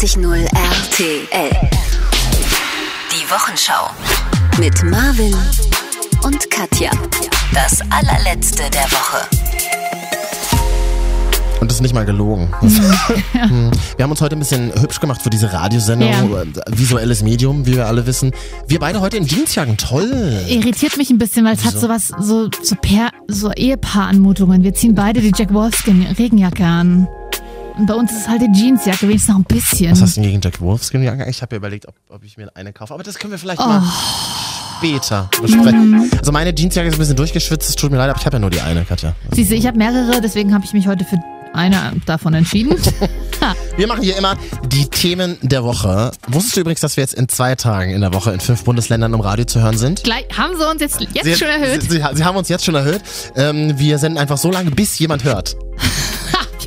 94.0 RTL. Die Wochenschau. Mit Marvin und Katja. Das allerletzte der Woche. Und das ist nicht mal gelogen. Wir haben uns heute ein bisschen hübsch gemacht für diese Radiosendung. Ja. Visuelles Medium, wie wir alle wissen. Wir beide heute in Jeansjacken. Toll. Irritiert mich ein bisschen, weil es hat sowas, so, so, so Ehepaaranmutungen. Wir ziehen beide die Jack Wolfskin Regenjacke an. Bei uns ist es halt die Jeansjacke, wenigstens noch ein bisschen. Was hast du denn gegen Jack Wolfskin Jacke? Ich habe ja überlegt, ob, ob ich mir eine kaufe. Aber das können wir vielleicht mal später besprechen. Also meine Jeansjacke ist ein bisschen durchgeschwitzt. Es tut mir leid, aber ich habe ja nur die eine, Katja. Siehst du, ich habe mehrere, deswegen habe ich mich heute für eine davon entschieden. Wir machen hier immer die Themen der Woche. Wusstest du übrigens, dass wir jetzt in zwei Tagen in der Woche in fünf Bundesländern im Radio zu hören sind? Gleich, haben sie uns jetzt, jetzt Sie, schon erhöht? Sie, sie, sie haben uns jetzt schon erhöht. Ähm, wir senden einfach so lange, bis jemand hört.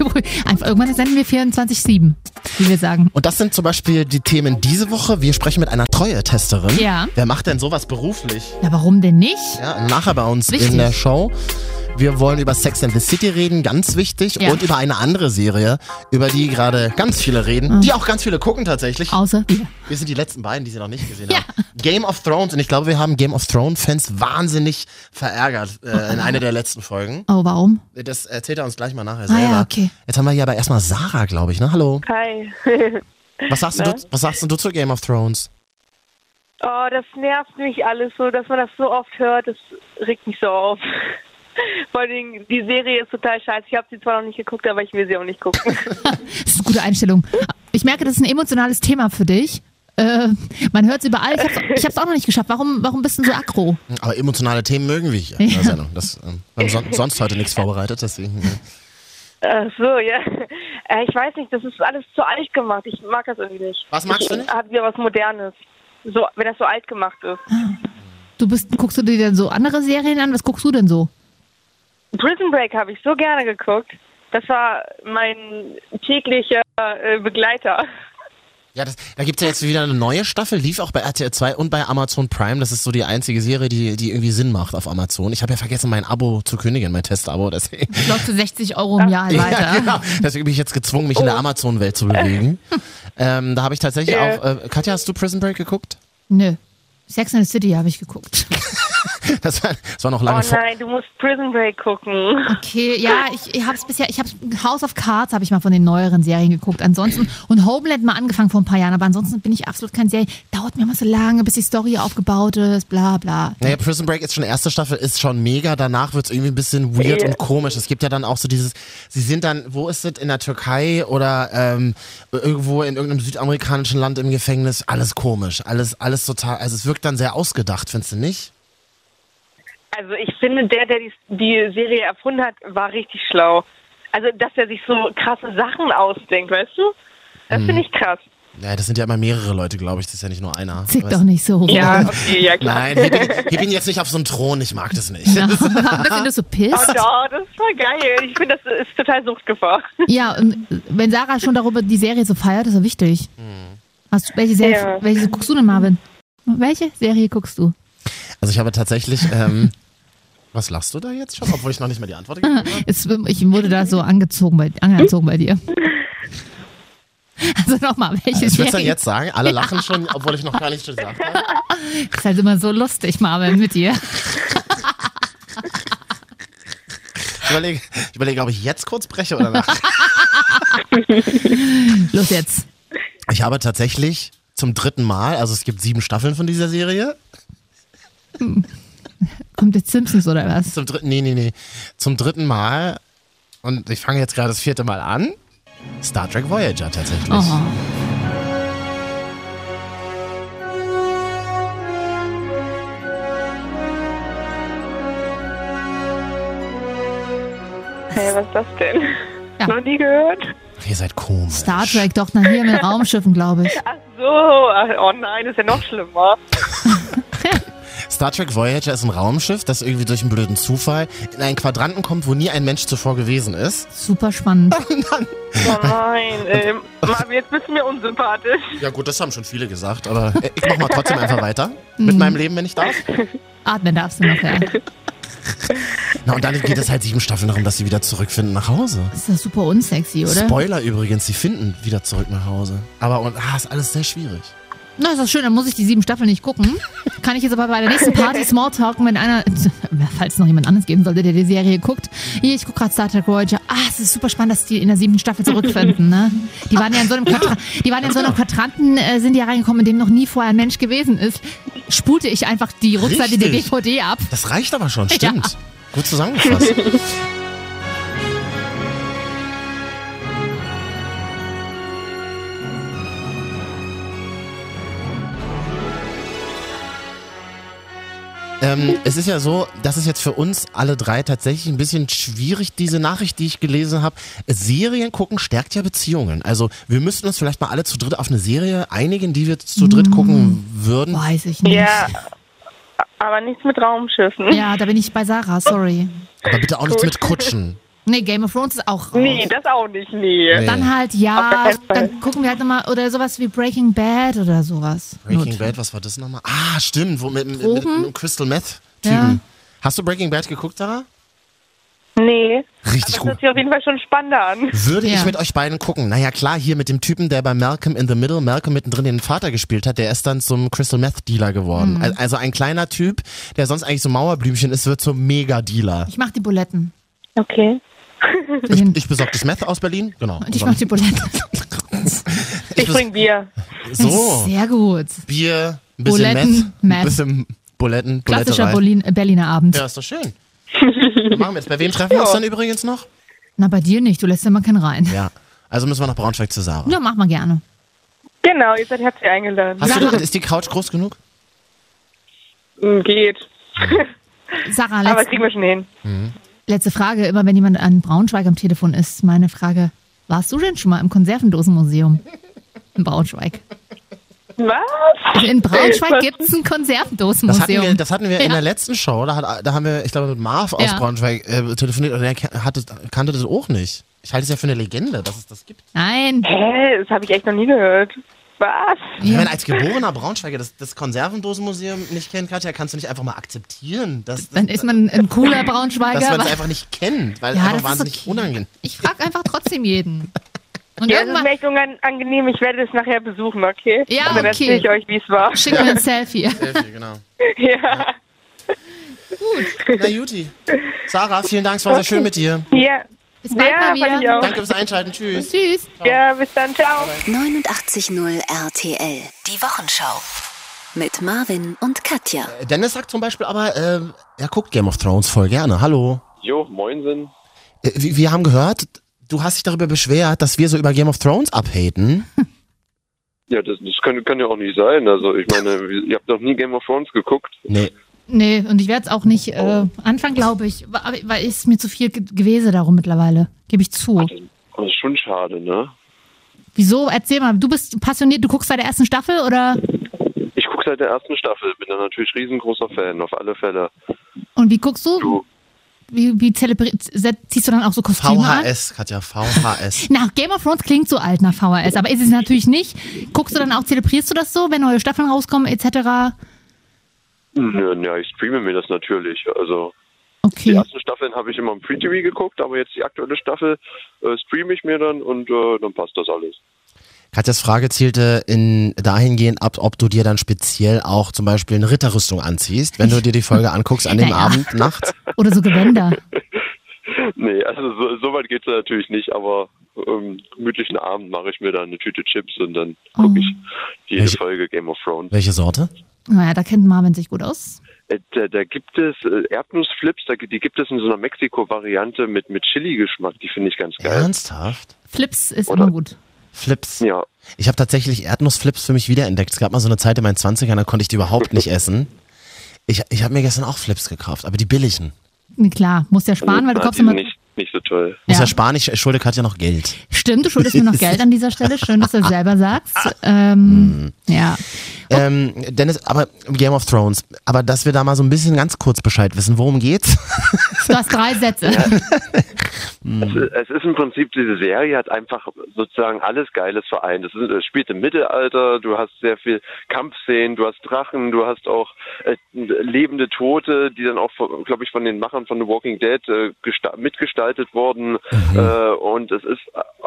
Einfach, irgendwann senden wir 24-7, wie wir sagen. Und das sind zum Beispiel die Themen diese Woche. Wir sprechen mit einer Treue-Testerin. Ja. Wer macht denn sowas beruflich? Ja, warum denn nicht? Ja, nachher bei uns Wichtig. in der Show. Wir wollen über Sex and the City reden, ganz wichtig. Ja. Und über eine andere Serie, über die gerade ganz viele reden, die auch ganz viele gucken tatsächlich. Außer wir. Wir sind die letzten beiden, die sie noch nicht gesehen Ja. haben. Game of Thrones. Und ich glaube, wir haben Game of Thrones-Fans wahnsinnig verärgert äh, in einer der letzten Folgen. Oh, warum? Das erzählt er uns gleich mal nachher Ah, selber. ja, okay. Jetzt haben wir hier aber erstmal Sarah, glaube ich, ne? Hallo. Hi. Was sagst, du, was sagst du zu Game of Thrones? Oh, das nervt mich alles so, dass man das so oft hört. Das regt mich so auf. Vor allen Dingen, die Serie ist total scheiße. Ich habe sie zwar noch nicht geguckt, aber ich will sie auch nicht gucken. Das ist eine gute Einstellung. Ich merke, das ist ein emotionales Thema für dich. Äh, man hört es überall. Ich hab's, ich hab's auch noch nicht geschafft. Warum, warum bist du so aggro? Aber emotionale Themen mögen wir hier in der Ja. Sendung. Das, ähm, wir haben son sonst heute nichts vorbereitet, deswegen. äh. Ach so, ja. Äh, ich weiß nicht, das ist alles zu alt gemacht. Ich mag das irgendwie nicht. Was magst du nicht? Hat wieder was Modernes. So, wenn das so alt gemacht ist. Du bist, guckst du dir denn so andere Serien an? Was guckst du denn so? Prison Break habe ich so gerne geguckt. Das war mein täglicher äh, Begleiter. Ja, das, da gibt's ja jetzt wieder eine neue Staffel, lief auch bei RTL 2 und bei Amazon Prime. Das ist so die einzige Serie, die, die irgendwie Sinn macht auf Amazon. Ich habe ja vergessen, mein Abo zu kündigen, mein Testabo. Deswegen, Läuft für 60 Euro im Jahr weiter. ja, genau. deswegen bin ich jetzt gezwungen, mich in der Amazon-Welt zu bewegen. ähm, da habe ich tatsächlich Ja. auch. Äh, Katja, hast du Prison Break geguckt? Nö. Sex and the City habe ich geguckt. Das war, das war noch Oh lange vor. nein, du musst Prison Break gucken. Okay, ja, ich, ich habe es bisher, ich habe House of Cards habe ich mal von den neueren Serien geguckt. Ansonsten und Homeland mal angefangen vor ein paar Jahren, aber ansonsten bin ich absolut kein Serien. Dauert mir immer so lange, bis die Story aufgebaut ist, bla bla. Naja, Prison Break ist schon erste Staffel, ist schon mega. Danach wird's irgendwie ein bisschen weird Ja. und komisch. Es gibt ja dann auch so dieses, sie sind dann, wo ist es, in der Türkei oder ähm, irgendwo in irgendeinem südamerikanischen Land im Gefängnis. Alles komisch, alles, alles total, also es wirkt dann sehr ausgedacht, findest du nicht? Also ich finde, der, der die, die Serie erfunden hat, war richtig schlau. Also, dass er sich so krasse Sachen ausdenkt, weißt du? Das Mhm. finde ich krass. Ja, das sind ja immer mehrere Leute, glaube ich. Das ist ja nicht nur einer. Zick doch nicht so rum. Ja, okay, ja klar. Nein, heb ihn, heb ihn jetzt nicht auf so einen Thron, ich mag das nicht. Warum bist du so Oh, pisst? ja, das ist voll geil. Ich finde, das ist total Suchtgefahr. Ja, und wenn Sarah schon darüber die Serie so feiert, ist ja wichtig. Hast du, welche Serie, Ja. welche guckst du denn, Marvin? Welche Serie guckst du? Also ich habe tatsächlich, ähm, was lachst du da jetzt schon, obwohl ich noch nicht mal die Antwort gegeben habe? Es, ich wurde da so angezogen bei, angezogen bei dir. Also nochmal, welche Ich würde dann Serie? jetzt sagen, alle lachen schon, obwohl ich noch gar nichts gesagt habe. ist halt immer so lustig, Marvin, mit dir. Ich überlege, ich überlege, ob ich jetzt kurz breche oder nach. Los jetzt. Ich habe tatsächlich zum dritten Mal, also es gibt sieben Staffeln von dieser Serie. Kommt jetzt Simpsons oder was? Zum dritten, nee, nee, nee. Zum dritten Mal, und ich fange jetzt gerade das vierte Mal an, Star Trek Voyager tatsächlich. Oh. Hey, was ist das denn? Ja. Noch nie gehört? Ihr seid komisch. Star Trek, doch, nach hier mit Raumschiffen, glaube ich. Ach so. Oh nein, ist ja noch schlimmer. Star Trek Voyager ist ein Raumschiff, das irgendwie durch einen blöden Zufall in einen Quadranten kommt, wo nie ein Mensch zuvor gewesen ist. Super spannend. Oh nein. Ähm, Marvin, jetzt bist du mir unsympathisch. Ja gut, das haben schon viele gesagt, aber ich mach mal trotzdem einfach weiter mit meinem Leben, wenn ich darf. Atmen darfst du noch, ja. Na, und dann geht es halt sieben Staffeln darum, dass sie wieder zurückfinden nach Hause. Das ist das super unsexy, oder? Spoiler übrigens, sie finden wieder zurück nach Hause. Aber und, ah, ist alles sehr schwierig. Na, ist doch schön, dann muss ich die sieben Staffeln nicht gucken. Kann ich jetzt aber bei der nächsten Party Smalltalken, wenn einer, falls es noch jemand anderes geben sollte, der die Serie guckt. Hier, ich gucke gerade Star Trek Voyager. Ah, es ist super spannend, dass die in der siebten Staffel zurückfinden, ne? Die waren ja in so einem, Quadra die waren in so einem Quadranten, äh, sind die ja reingekommen, in dem noch nie vorher ein Mensch gewesen ist. Spulte ich einfach die Rückseite der Richtig. DVD ab. Das reicht aber schon, stimmt. Gut zusammengefasst. Ähm, es ist ja so, das ist jetzt für uns alle drei tatsächlich ein bisschen schwierig, diese Nachricht, die ich gelesen habe. Serien gucken stärkt ja Beziehungen. Also wir müssten uns vielleicht mal alle zu dritt auf eine Serie einigen, die wir zu dritt gucken würden. Weiß ich nicht. Ja, aber nichts mit Raumschiffen. Ja, da bin ich bei Sarah, sorry. Aber bitte auch nichts mit Kutschen. Nee, Game of Thrones ist auch raus. Nee, das auch nicht, nee. Nee. Dann halt, ja, dann gucken wir halt nochmal, oder sowas wie Breaking Bad oder sowas. Breaking Not. Bad, was war das nochmal? Ah, stimmt, wo mit, mit, mit, dem Crystal Meth Typen. Ja. Hast du Breaking Bad geguckt, Sarah? Nee. Richtig Das gut. hört sich auf jeden Fall schon spannender an. Würde ich Ja. mit euch beiden gucken. Naja, klar, hier mit dem Typen, der bei Malcolm in the Middle, Malcolm mittendrin den Vater gespielt hat, der ist dann zum Crystal Meth Dealer geworden. Al- Also ein kleiner Typ, der sonst eigentlich so Mauerblümchen ist, wird zum Mega-Dealer. Ich mach die Buletten. Okay. Ich, ich besorge das Meth aus Berlin, genau. Und ich mach die Buletten. Ich bes- bring Bier. So, Sehr gut. Bier, ein bisschen Buletten, Meth, Meth. ein bisschen Buletten, Klassischer Buletterei. Berlin, äh, Berliner Abend. Ja, ist doch schön. Machen wir jetzt? Bei wem treffen wir uns dann übrigens noch? Na, bei dir nicht, du lässt ja mal keinen rein. Ja. Also müssen wir nach Braunschweig zu Sarah. Ja, mach mal gerne. Genau, ihr seid herzlich eingeladen. Hast du, ist die Couch groß genug? Hm, Geht. Sarah, Aber kriegen wir schon hin. Letzte Frage. Immer wenn jemand an Braunschweig am Telefon ist, meine Frage. Warst du denn schon mal im Konservendosenmuseum? In Braunschweig. Was? In Braunschweig gibt es ein Das hatten wir, Konservendosenmuseum. das hatten wir in Ja. der letzten Show. Da, hat, da haben wir, ich glaube, mit Marv aus Ja. Braunschweig äh, telefoniert und er hatte, kannte das auch nicht. Ich halte es ja für eine Legende, dass es das gibt. Nein. Hä? Das habe ich echt noch nie gehört. Was? Ich meine, als geborener Braunschweiger das, das Konservendosenmuseum nicht kennt, Katja, kannst du nicht einfach mal akzeptieren, dass, Dann ist man ein cooler dass Braunschweiger. man es einfach nicht kennt, weil Ja, einfach das ist wahnsinnig okay. unangenehm. Ich frage einfach trotzdem jeden. Und Ja, das ist mir echt unangenehm. Ich werde es nachher besuchen, okay? Ja, dann okay. erzähle ich euch, wie es war. schick mir ein Selfie. Selfie, genau. Ja. Na Juti. Sarah, vielen Dank, es war sehr schön mit dir. Ja. Bis bald Ja, mal wieder. Danke fürs Einschalten, tschüss. Tschüss. Ja, bis dann. Ciao. 89.0 RTL. Die Wochenschau. Mit Marvin und Katja. Dennis sagt zum Beispiel aber, äh, er guckt Game of Thrones voll gerne. Hallo. Jo, moinsen. Äh, wir, wir haben gehört, du hast dich darüber beschwert, dass wir so über Game of Thrones abhaten. Ja, das, das kann, kann ja auch nicht sein. Also ich meine, ihr habt noch nie Game of Thrones geguckt. Nee. Nee, und ich werde es auch nicht äh, anfangen, glaube ich. Weil es mir zu viel Ge- Gewese darum mittlerweile. Gebe ich zu. Das, das ist schon schade, ne? Wieso? Erzähl mal, du bist passioniert, du guckst seit der ersten Staffel oder? Ich gucke seit der ersten Staffel, bin da natürlich riesengroßer Fan, auf alle Fälle. Und wie guckst du? Du, Wie, wie zelebrierst, ziehst du dann auch so Kostüme an? VHS, Katja, VHS. Nach Game of Thrones klingt so alt nach VHS, aber ist es natürlich nicht. Guckst du dann auch, zelebrierst du das so, wenn neue Staffeln rauskommen, etc.? Ja, ja, ich streame mir das natürlich. Also die Okay. ersten Staffeln habe ich immer im Free TV geguckt, aber jetzt die aktuelle Staffel äh, streame ich mir dann und äh, dann passt das alles. Katjas Frage zielte in dahingehend ab, ob du dir dann speziell auch zum Beispiel eine Ritterrüstung anziehst, wenn du dir die Folge anguckst an dem Naja. Abend, Nacht. Oder so Gewänder. Nee, also so, so weit geht's natürlich nicht, aber ähm, gemütlichen Abend mache ich mir dann eine Tüte Chips und dann gucke ich jede Welche- Folge Game of Thrones. Welche Sorte? Naja, da kennt Marvin sich gut aus. Äh, Da, da gibt es äh, Erdnussflips, da, die gibt es in so einer Mexiko-Variante mit, mit Chili-Geschmack, die finde ich ganz geil. Ernsthaft? Flips ist Oder- immer gut. Flips. Ja, Ich habe tatsächlich Erdnussflips für mich wiederentdeckt. Es gab mal so eine Zeit in meinen 20ern, da konnte ich die überhaupt nicht essen. Ich, ich habe mir gestern auch Flips gekauft, aber die billigen. Klar, musst ja sparen, weil du kaufst immer. nicht, nicht so toll. Muss Ja. ja sparen, ich schulde Katja noch Geld. Stimmt, du schuldest mir noch Geld an dieser Stelle. Schön, dass du es selber sagst. Ähm, ja. Ähm, Dennis, aber Game of Thrones, aber dass wir da mal so ein bisschen ganz kurz Bescheid wissen, worum geht's? Du hast drei Sätze. Es, es ist im Prinzip, diese Serie hat einfach sozusagen alles Geiles vereint. Es, ist, es spielt im Mittelalter, du hast sehr viel Kampfszenen, du hast Drachen, du hast auch äh, lebende Tote, die dann auch, glaube ich, von den Machern von The Walking Dead äh, gesta- mitgestaltet wurden. Äh, und es ist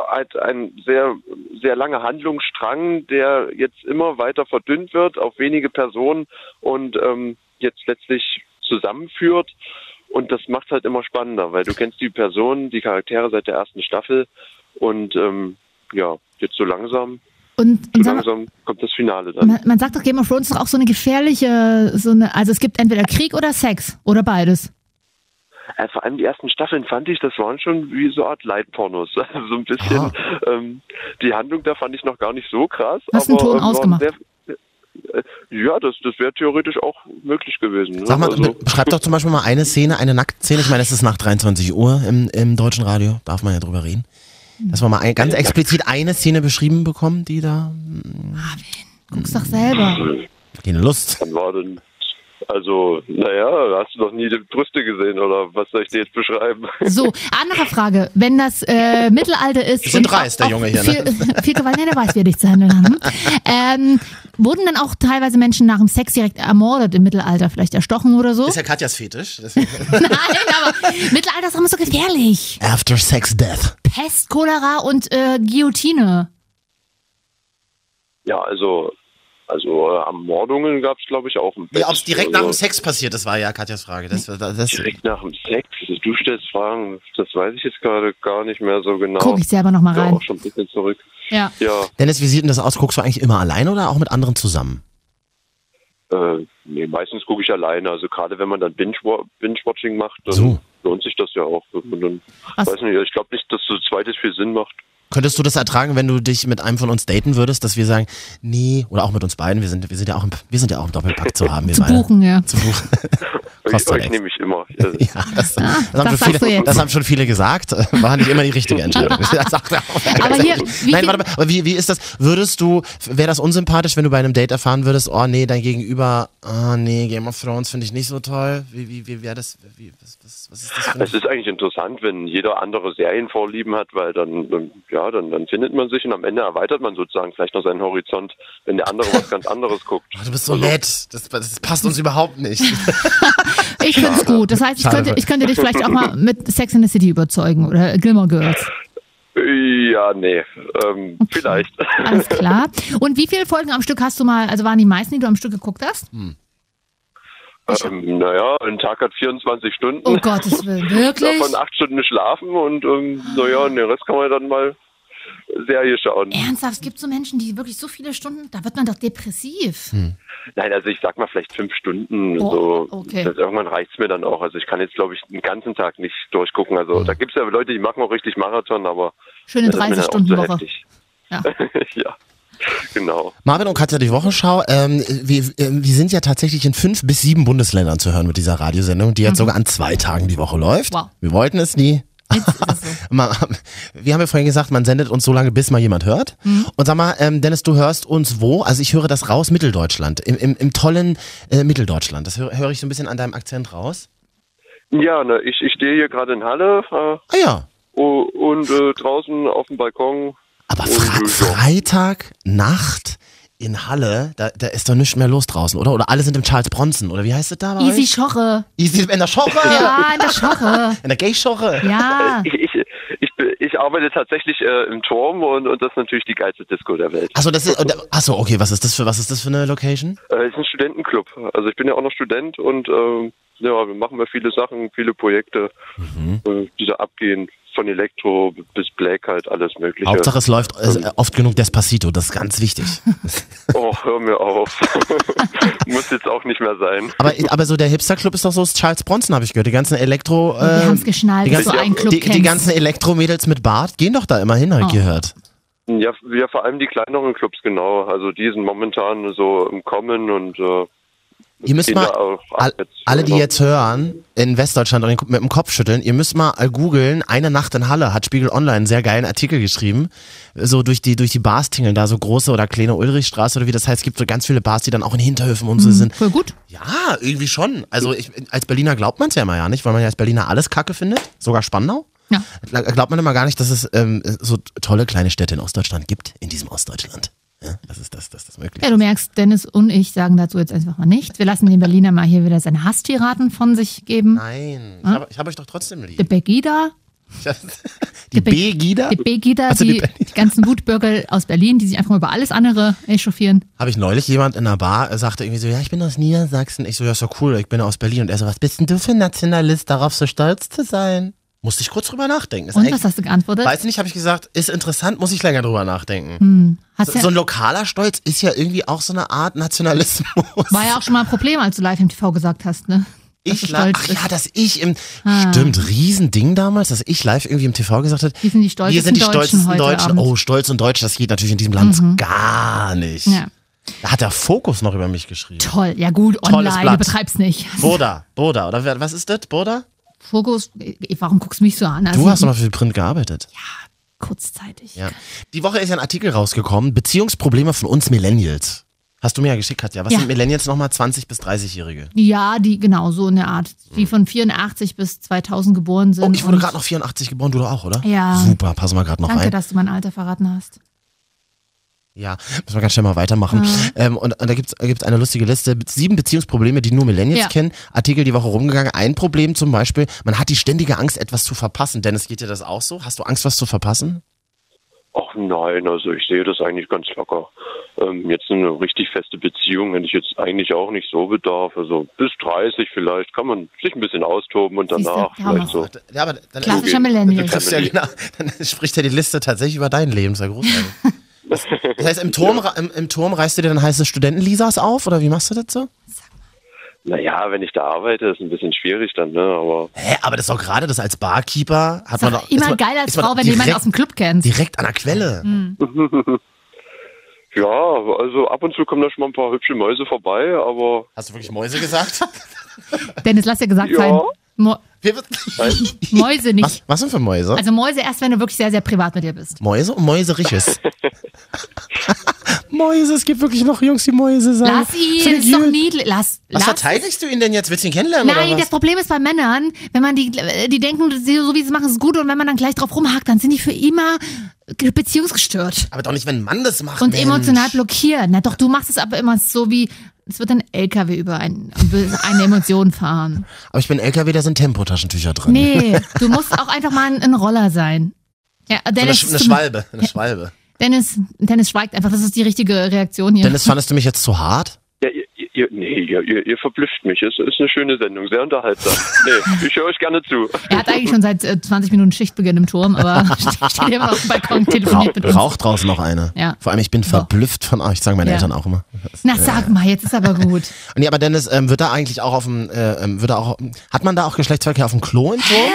halt ein sehr, sehr langer Handlungsstrang, der jetzt immer weiter verdünnt wird auf wenige Personen und ähm, jetzt letztlich zusammenführt. Und das macht halt immer spannender, weil du kennst die Personen, die Charaktere seit der ersten Staffel und ähm, ja, jetzt so langsam, Und, und sag mal, langsam kommt das Finale dann. man, man sagt doch, Game of Thrones ist doch auch so eine gefährliche, so eine, also es gibt entweder Krieg oder Sex oder beides. Äh, vor allem die ersten Staffeln fand ich, das waren schon wie so eine Art Leitpornos. Also so ein bisschen, ähm, die Handlung da fand ich noch gar nicht so krass. Hast aber, Ton ähm, ausgemacht? Sehr, ja, das, das wäre theoretisch auch möglich gewesen. Ne? Sag mal, also, be- beschreib doch zum Beispiel mal eine Szene, eine Nacktszene. Ich meine, es ist nach 23 Uhr im, im deutschen Radio, darf man ja drüber reden. Dass wir mal ein, ganz explizit eine Szene beschrieben bekommen, die da, Guck's doch selber. keine Lust. wann war denn? Also, naja, hast du noch nie die Brüste gesehen oder was soll ich dir jetzt beschreiben? So, andere Frage. Wenn das äh, Mittelalter ist. Sind dreist, der Junge hier, Viel, ne? viel Gewalt, nee, der weiß, wie er dich zu handeln hat. hm? Ähm, wurden dann auch teilweise Menschen nach dem Sex direkt ermordet im Mittelalter? Vielleicht erstochen oder so? Ist ja Katjas Fetisch. Nein, aber Mittelalter ist immer so gefährlich. After Sex Death. Pest, Cholera und äh, Guillotine. Ja, also, also äh, Ermordungen gab es, glaube ich, auch im Wie ob es direkt nach also, dem Sex passiert, das war ja Katjas Frage. Das, das, das, Direkt nach dem Sex? Du stellst Fragen, das weiß ich jetzt gerade gar nicht mehr so genau. Guck ich selber noch mal Ja, rein. auch schon ein bisschen zurück. Ja. Ja, Dennis, wie sieht denn das aus? Guckst du eigentlich immer alleine oder auch mit anderen zusammen? äh, nee, meistens gucke ich alleine. Also gerade wenn man dann Binge- Binge-Watching macht, dann So. lohnt sich das ja auch. Und dann, weiß nicht, ich glaube nicht, dass so zweites viel Sinn macht. Könntest du das ertragen, wenn du dich mit einem von uns daten würdest, dass wir sagen, nee, oder auch mit uns beiden, wir sind, wir sind ja auch im, wir sind ja auch im Doppelpack zu haben. Wir Zu beide. buchen, ja. Zu buchen. Ich, Kostet euch nichts. nehme ich immer. Ja, das, das, haben das viele, jetzt. das haben schon viele gesagt. War nicht immer die richtige Entscheidung. Er. Aber hier, wie Nein, warte mal, aber wie, wie ist das? Würdest du, wäre das unsympathisch, wenn du bei einem Date erfahren würdest, oh nee, dein Gegenüber, oh nee, Game of Thrones finde ich nicht so toll. Wie, wie, wie wäre das, wie, was, was, was ist das für Es ist eigentlich interessant, wenn jeder andere Serienvorlieben hat, weil dann, dann, ja, dann, dann findet man sich und am Ende erweitert man sozusagen vielleicht noch seinen Horizont, wenn der andere was ganz anderes guckt. Du bist so nett. Das, das passt uns überhaupt nicht. Ich find's gut. Das heißt, ich könnte, ich könnte dich vielleicht auch mal mit Sex in the City überzeugen oder Gilmore Girls. Ja, nee, ähm, vielleicht. Alles klar. Und wie viele Folgen am Stück hast du mal, also waren die meisten, die du am Stück geguckt hast? ähm, naja, ein Tag hat 24 Stunden. Oh Gottes Willen, wirklich? Davon acht Stunden schlafen und ähm, naja, und den Rest kann man dann mal Serie schauen. Ernsthaft, es gibt so Menschen, die wirklich so viele Stunden, da wird man doch depressiv. Nein, also ich sag mal vielleicht fünf Stunden. Oh, so. okay. Das, irgendwann reicht's mir dann auch. Also ich kann jetzt, glaube ich, den ganzen Tag nicht durchgucken. Also da gibt's ja Leute, die machen auch richtig Marathon, aber Schöne das ist mir dann auch zu 30-Stunden-Woche. heftig. Ja. ja, genau. Marvin und Katja, die Wochenschau. Ähm, wir, äh, wir sind ja tatsächlich in fünf bis sieben Bundesländern zu hören mit dieser Radiosendung, die jetzt sogar an zwei Tagen die Woche läuft. Mhm. Wow. Wir wollten es nie. Jetzt ist es so. Wir haben ja vorhin gesagt, man sendet uns so lange, bis mal jemand hört. Mhm. Und sag mal, ähm, Dennis, du hörst uns wo? Also ich höre das raus, Mitteldeutschland, im, im, im tollen äh, Mitteldeutschland. Das höre höre ich so ein bisschen an deinem Akzent raus. Ja, ne, ich, ich stehe hier gerade in Halle äh, Ah ja. und äh, draußen auf dem Balkon. Aber Fre äh. Freitag Nacht in Halle, da, da ist doch nichts mehr los draußen, oder? Oder alle sind im Charles Bronson, oder wie heißt es da bei Easy euch? Schoche. Easy in der Schoche. Ja, in der Schoche. In der Gay-Schoche. Ja. Ich, ich, ich, ich arbeite tatsächlich äh, im Turm und, und das ist natürlich die geilste Disco der Welt. Achso, das ist, achso, okay, was ist das für, was ist das für eine Location? Äh, es ist ein Studentenclub. Also ich bin ja auch noch Student und ähm, ja, wir machen ja viele Sachen, viele Projekte, Mhm. äh, die da abgehen. Von Elektro bis Black halt alles mögliche. Hauptsache es läuft äh, oft genug Despacito, das ist ganz wichtig. Oh, hör mir auf. Muss jetzt auch nicht mehr sein. Aber, aber so der Hipster-Club ist doch so das Charles Bronson, habe ich gehört. Die ganzen Elektro... Äh, haben's geschnallt, die dass du ganzen, einen Club die, die ganzen Elektro-Mädels mit Bart gehen doch da immer hin, habe ich Oh. gehört. Ja, ja, vor allem die kleineren Clubs, genau. Also die sind momentan so im Kommen und äh, Ihr müsst mal, all, alle, die jetzt hören, in Westdeutschland und mit dem Kopf schütteln, ihr müsst mal googeln, eine Nacht in Halle hat Spiegel Online einen sehr geilen Artikel geschrieben, so durch die, durch die Bars tingeln, da so große oder kleine Ulrichstraße oder wie das heißt, es gibt so ganz viele Bars, die dann auch in Hinterhöfen und so sind. Voll gut. Ja, irgendwie schon. Also ich, als Berliner glaubt man es ja immer ja nicht, weil man ja als Berliner alles kacke findet, sogar Spandau. Ja. Glaubt man immer gar nicht, dass es ähm, so tolle kleine Städte in Ostdeutschland gibt, in diesem Ostdeutschland. Ja, das ist das, das, das möglich. Ja, du merkst, Dennis und ich sagen dazu jetzt einfach mal nichts. Wir lassen den Berliner mal hier wieder seine Hasstiraden von sich geben. Nein, ich habe hab euch doch trotzdem lieb. Begida, Die Be- B-Gida die Begida, Also die die ganzen Wutbürger aus Berlin, die sich einfach mal über alles andere echauffieren. habe ich neulich jemand in einer Bar, äh, sagte irgendwie so, ja, ich bin aus Niedersachsen. Ich so, ja, ist doch cool, ich bin aus Berlin. Und er so, was bist denn du für ein Nationalist, darauf so stolz zu sein? Musste ich kurz drüber nachdenken. Ist Und was hast du geantwortet? Weiß nicht, habe ich gesagt, ist interessant, muss ich länger drüber nachdenken. Hast So, ja, so ein lokaler Stolz ist ja irgendwie auch so eine Art Nationalismus. war ja auch schon mal ein Problem, als du live im TV gesagt hast, ne? Dass Ich du li- stolz Ach ja, dass ich im Ah. stimmt Riesending damals, dass ich live irgendwie im TV gesagt habe, Wir sind die stolzesten sind die Deutschen stolzesten Deutschen. Mhm. Oh, stolz und deutsch, das geht natürlich in diesem Land gar nicht. Ja. Da hat der Fokus noch über mich geschrieben. Toll, ja gut, Tolles online, Blatt. du betreibst nicht. Boda, Boda, oder was ist das? Boda? Fokus, warum guckst du mich so an? Also, Du hast doch mal für Print gearbeitet. kurzzeitig. Ja. Die Woche ist ja ein Artikel rausgekommen, Beziehungsprobleme von uns Millennials. Hast du mir ja geschickt, Katja. Was Ja. sind Millennials nochmal? 20 bis 30-Jährige. Ja, die genau so in der Art, die von 84 bis 2000 geboren sind. Oh, ich wurde gerade noch 84 geboren, du doch auch, oder? Ja. Super, pass mal gerade noch Danke, rein. dass du mein Alter verraten hast. Ja, müssen wir ganz schnell mal weitermachen. Ähm, und, und da gibt's gibt's eine lustige Liste. Sieben Beziehungsprobleme, die nur Millennials Ja. kennen. Artikel die Woche rumgegangen. Ein Problem zum Beispiel, man hat die ständige Angst, etwas zu verpassen. Dennis, geht dir das auch so? Hast du Angst, was zu verpassen? Ach nein, also ich sehe das eigentlich ganz locker. Ähm, jetzt eine richtig feste Beziehung hätte ich jetzt eigentlich auch nicht so bedarf. Also bis 30 vielleicht kann man sich ein bisschen austoben und Siehste, danach Hammer. vielleicht so. Ja, aber dann, Klassischer Millennial. ja, genau, dann spricht ja die Liste tatsächlich über dein Leben. Ja großartig. Das, heißt, im Turm, im, im Turm reißt du dir dann heiße Studentenlisas auf oder wie machst du das so? Naja, wenn ich da arbeite, ist ein bisschen schwierig dann, ne? Aber Hä, aber das ist doch gerade das als Barkeeper hat Ist man doch immer man, geil als Frau, wenn du jemanden direkt- aus dem Club kennst. Direkt an der Quelle. Mhm. ja, also ab und zu kommen da schon mal ein paar hübsche Mäuse vorbei, aber Hast du wirklich Mäuse gesagt? Dennis, lass dir gesagt Ja. sein. Mo Mäuse nicht. was, was sind für Mäuse? Also Mäuse erst, wenn du wirklich sehr, sehr privat mit dir bist. Mäuse und Mäuseriches. Mäuse, es gibt wirklich noch Jungs, die Mäuse sagen. Lass ihn, ist doch gut. niedlich. Lass, Was lass verteidigst du ihn denn jetzt? Willst du ihn kennenlernen Nein, oder das? Problem ist bei Männern, wenn man die, die denken, so wie sie es machen, ist gut und wenn man dann gleich drauf rumhakt, dann sind die für immer beziehungsgestört Aber doch nicht, wenn ein Mann das macht. und Mensch. emotional blockiert. Na doch, du machst es aber immer so wie, es wird ein LKW über ein, eine Emotion fahren. Aber ich bin LKW, da sind Tempotaschentücher drin. Nee, du musst auch einfach mal ein, ein Roller sein. Ja, So eine, Dennis, Sch- eine zum- Schwalbe. Eine Schwalbe. Dennis, Dennis schweigt einfach, das ist die richtige Reaktion hier. Dennis, fandest du mich jetzt zu hart? ja, ihr, nee, ihr, ihr, ihr verblüfft mich. Es ist eine schöne Sendung, sehr unterhaltsam. Nee, ich höre euch gerne zu. er hat eigentlich schon seit äh, 20 Minuten Schichtbeginn im Turm, aber steht immer auf dem Balkon, telefoniert mit uns. Raucht draußen noch eine. Ja. Vor allem, ich bin verblüfft von euch, sagen meine Ja. Eltern auch immer. Na, sag mal, jetzt ist aber gut. Nee, aber Dennis, ähm, wird da eigentlich auch auf dem, äh, ähm, wird da auch, hat man da auch Geschlechtsverkehr auf dem Klo im Turm?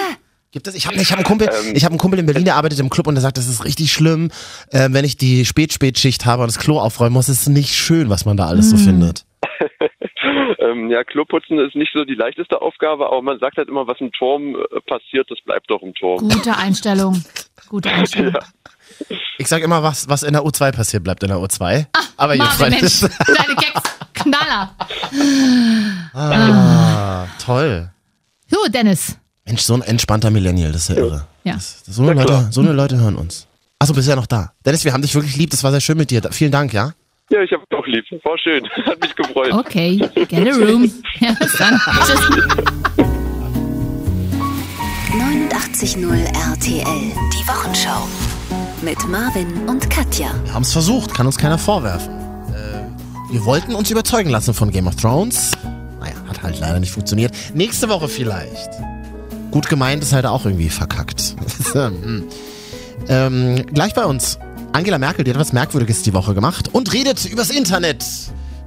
Gibt es? Ich habe ich hab einen Kumpel, Ähm. ich habe einen Kumpel in Berlin, der arbeitet im Club und der sagt, das ist richtig schlimm, äh, wenn ich die Spät-Spätschicht habe und das Klo aufräumen muss, ist nicht schön, was man da alles Hm. so findet. Ähm, ja, Kloputzen ist nicht so die leichteste Aufgabe, aber man sagt halt immer, was im Turm äh, passiert, das bleibt doch im Turm. Gute Einstellung. Gute Einstellung. Ich sag immer, was, was in der U2 passiert, bleibt in der U2. aber ihr Marvin, Freunde, Mensch, deine Gags, Knaller. ah, toll. So, Dennis. Mensch, so ein entspannter Millennial, das ist ja irre. Ja. Das, so, eine Leute, so eine Leute hören uns. Achso, bist ja noch da. Dennis, wir haben dich wirklich lieb, das war sehr schön mit dir. Da- Vielen Dank, ja? Ja, ich habe doch lieb. War schön. Hat mich gefreut. Okay, get a room. Ja, bis dann. Tschüss. 89.0 RTL. Die Wochenschau. Mit Marvin und Katja. Wir haben es versucht, kann uns keiner vorwerfen. Äh, wir wollten uns überzeugen lassen von Game of Thrones. Naja, hat halt leider nicht funktioniert. Nächste Woche vielleicht. Gut gemeint ist halt auch irgendwie verkackt. Hm. ähm, gleich bei uns. Angela Merkel, die hat was Merkwürdiges die Woche gemacht und redet übers Internet.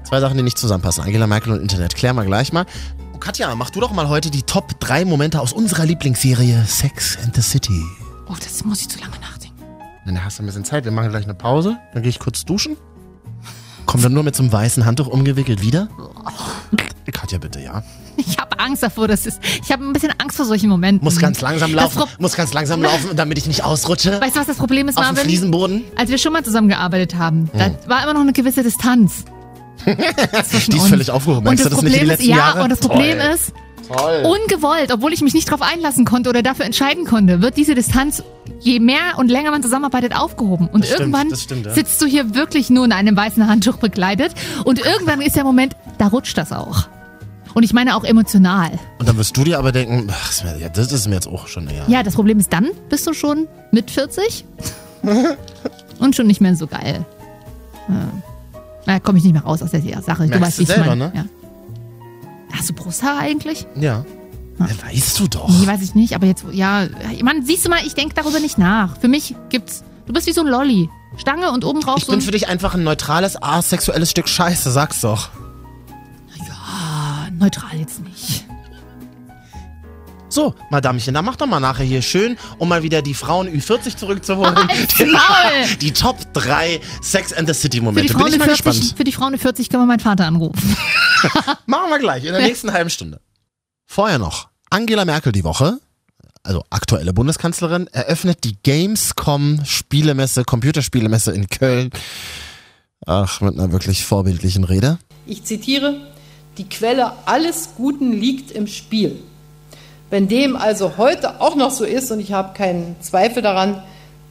Zwei Sachen, die nicht zusammenpassen. Angela Merkel und Internet. Klären wir gleich mal. Und Katja, mach du doch mal heute die Top 3 Momente aus unserer Lieblingsserie Sex and the City. Oh, das muss ich zu lange nachdenken. Dann hast du ein bisschen Zeit. Wir machen gleich eine Pause. Dann gehe ich kurz duschen. Komm dann nur mit so einem weißen Handtuch umgewickelt wieder. Katja, bitte, ja. Ich habe Angst davor, das ist. Ich habe ein bisschen Angst vor solchen Momenten. Muss ganz langsam Das laufen. Pro- Muss ganz langsam laufen, damit ich nicht ausrutsche. Weißt du, was das Problem ist, Auf dem Marvin? Fliesenboden. Als wir schon mal zusammengearbeitet haben, da war immer noch eine gewisse Distanz. Die ist völlig aufgehoben. Und das du das nicht Problem die ist, ja, Jahre? und das Problem Toll. ist, Toll. Ungewollt, obwohl ich mich nicht darauf einlassen konnte oder dafür entscheiden konnte, wird diese Distanz, je mehr und länger man zusammenarbeitet, aufgehoben. Und Das stimmt, irgendwann das stimmt, ja. sitzt du hier wirklich nur in einem weißen Handtuch bekleidet. Und irgendwann ist der Moment, da rutscht das auch. Und ich meine auch emotional. Und dann wirst du dir aber denken, ach, das ist mir jetzt auch schon eher. Ja, das Problem ist dann, bist du schon mit 40 und schon nicht mehr so geil. Ja. Da komme ich nicht mehr raus aus der Sache. Merkst weißt, du wie ich selber, ne? Ja. Hast du Brusthaar eigentlich? Ja. ja. Weißt du doch. Nee, weiß ich nicht, aber jetzt, ja, man, siehst du mal, ich denke darüber nicht nach. Für mich gibt's, du bist wie so ein Lolli. Stange und oben drauf Ich so bin für dich einfach ein neutrales, asexuelles Stück Scheiße, sag's doch. Neutral jetzt nicht. So, Madamchen, dann mach doch mal nachher hier schön, um mal wieder die Frauen Ü40 zurückzuholen. Maul! die Top 3 Sex and the City Für die, Momente. Bin ich in mal 40, gespannt. für die Frauen in 40 können wir meinen Vater anrufen. Machen wir gleich, in der nächsten halben Stunde. Vorher noch. Angela Merkel die Woche, also aktuelle Bundeskanzlerin, eröffnet die Gamescom Spielemesse, Computerspielemesse in Köln. Ach, mit einer wirklich vorbildlichen Rede. Ich zitiere, die Quelle alles Guten liegt im Spiel. Wenn dem also heute auch noch so ist, und ich habe keinen Zweifel daran,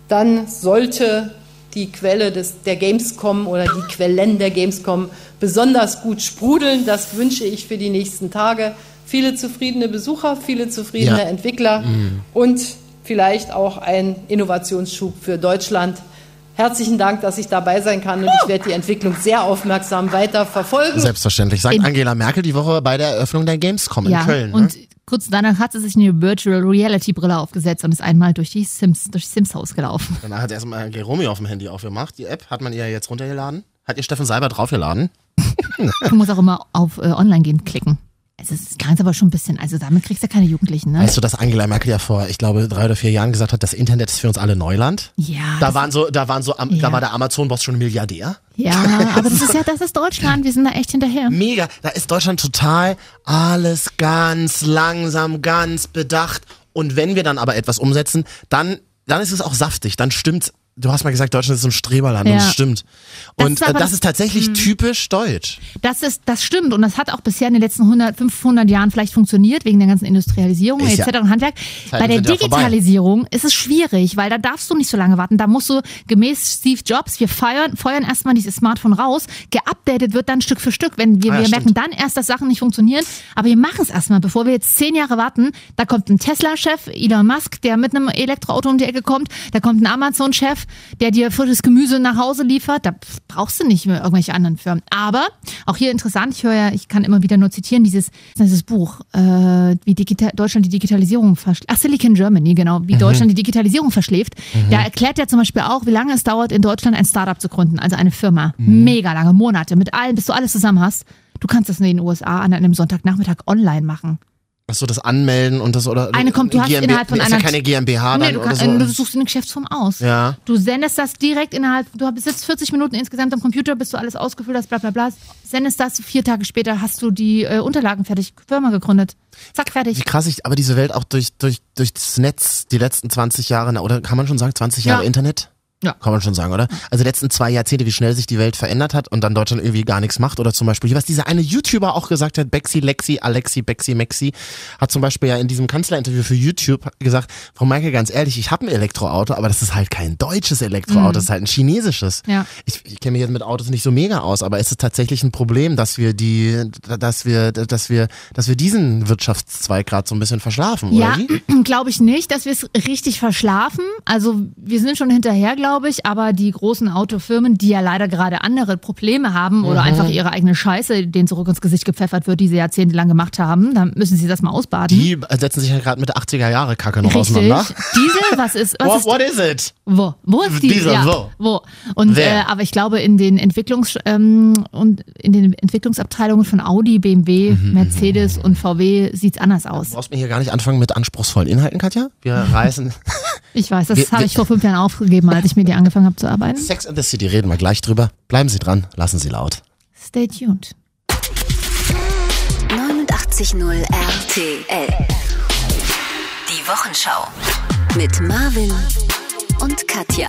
dann sollte die Quelle des, der Gamescom oder die Quellen der Gamescom besonders gut sprudeln. Das wünsche ich für die nächsten Tage. Viele zufriedene Besucher, viele zufriedene Ja. Entwickler und vielleicht auch ein Innovationsschub für Deutschland. Herzlichen Dank, dass ich dabei sein kann und ich werde die Entwicklung sehr aufmerksam weiter verfolgen. Selbstverständlich. Sagt In- Angela Merkel die Woche bei der Eröffnung der Gamescom in ja, Köln. Ne? und kurz danach hat sie sich eine Virtual Reality Brille aufgesetzt und ist einmal durch die Sims, durch Sims Haus gelaufen. Danach hat sie erstmal Geromeo auf dem Handy aufgemacht. Die App hat man ihr jetzt runtergeladen. Hat ihr Steffen Seiber draufgeladen? Du musst auch immer auf äh, Online gehen klicken. Also, es klingt aber schon ein bisschen, also damit kriegst du ja keine Jugendlichen, ne? Weißt du, dass Angela Merkel ja vor, ich glaube, drei oder vier Jahren gesagt hat, das Internet ist für uns alle Neuland? ja, Da waren so, da waren so, am- Ja. da war der Amazon-Boss schon Milliardär. ja, aber das ist ja, das ist Deutschland, wir sind da echt hinterher. Mega. Da ist Deutschland total alles ganz langsam, ganz bedacht. Und wenn wir dann aber etwas umsetzen, dann, dann ist es auch saftig. Dann stimmt. Du hast mal gesagt, Deutschland ist so ein Streberland und Ja. stimmt. Das Und ist äh, aber das das- ist tatsächlich typisch deutsch. Das ist, das stimmt und das hat auch bisher in den letzten 100, 500 Jahren vielleicht funktioniert wegen der ganzen Industrialisierung Ist ja- etc. und Handwerk. Bei der ja. Digitalisierung ist es schwierig, weil da darfst du nicht so lange warten. Da musst du gemäß Steve Jobs, wir feuern, feuern erstmal dieses Smartphone raus, geupdatet wird dann Stück für Stück. Wenn wir, Ah, ja, wir merken stimmt. dann erst, dass Sachen nicht funktionieren, aber wir machen es erstmal, bevor wir jetzt zehn Jahre warten. Da kommt ein Tesla-Chef, Elon Musk, der mit einem Elektroauto um die Ecke kommt. Da kommt ein Amazon-Chef, der dir frisches Gemüse nach Hause liefert. Da brauchst du nicht mehr irgendwelche anderen Firmen. Aber auch hier interessant, ich höre ja, ich kann immer wieder nur zitieren, dieses, dieses Buch, äh, wie Digital, Deutschland die Digitalisierung verschläft. Ach, Silicon Germany, genau, wie Deutschland die Digitalisierung verschläft. Da erklärt er zum Beispiel auch, wie lange es dauert, in Deutschland ein Startup zu gründen, also eine Firma. Mega lange, Monate, mit allem, bis du alles zusammen hast. Du kannst das in den USA an einem Sonntagnachmittag online machen. Ach so, das Anmelden und das oder. Eine kommt, du hast GmbH innerhalb von ist ja keine GmbH Nee, dann du, oder kann, so. äh, du suchst eine Geschäftsform aus. Ja. Du sendest das direkt innerhalb, du sitzt 40 Minuten insgesamt am Computer, bis du alles ausgefüllt hast, bla bla bla. Sendest das, vier Tage später hast du die äh, Unterlagen fertig, Firma gegründet. Zack, fertig. Wie krass ich aber diese Welt auch durch, durch, durch das Netz die letzten 20 Jahre, oder kann man schon sagen, 20 Jahre Ja. Internet? Ja. Kann man schon sagen, oder? Also die letzten zwei Jahrzehnte, wie schnell sich die Welt verändert hat und dann Deutschland irgendwie gar nichts macht. Oder zum Beispiel, was dieser eine YouTuber auch gesagt hat, Bexi, Lexi, Alexi, Bexi, Mexi, hat zum Beispiel ja in diesem Kanzlerinterview für YouTube gesagt, Frau Merkel, ganz ehrlich, ich habe ein Elektroauto, aber das ist halt kein deutsches Elektroauto, das ist halt ein chinesisches. Ja. Ich, ich kenne mich jetzt mit Autos nicht so mega aus, aber ist es tatsächlich ein Problem, dass wir die, dass wir, dass wir, dass wir diesen Wirtschaftszweig gerade so ein bisschen verschlafen, Ja, oder wie? glaube ich nicht, dass wir es richtig verschlafen. Also wir sind schon hinterher, glaube ich, aber die großen Autofirmen, die ja leider gerade andere Probleme haben oder Mhm. einfach ihre eigene Scheiße, denen zurück ins Gesicht gepfeffert wird, die sie jahrzehntelang gemacht haben, dann müssen sie das mal ausbaden. Die setzen sich ja gerade mit der 80er Jahre Kacke noch Richtig. auseinander. Diesel, was ist, was What, ist what is it? Wo? Wo ist die? Dieser, ja, wo? wo? Und äh, aber ich glaube in den Entwicklungs ähm, und in den Entwicklungsabteilungen von Audi, BMW, Mhm, Mercedes und VW sieht's anders aus. Du brauchst mir hier gar nicht anfangen mit anspruchsvollen Inhalten, Katja. Wir reißen Ich weiß, das habe ich vor fünf Jahren aufgegeben, als ich mit dir angefangen habe zu arbeiten. Sex and the City, reden wir gleich drüber. Bleiben Sie dran, lassen Sie laut. Stay tuned. 89.0 RTL. Die Wochenschau. Mit Marvin und Katja.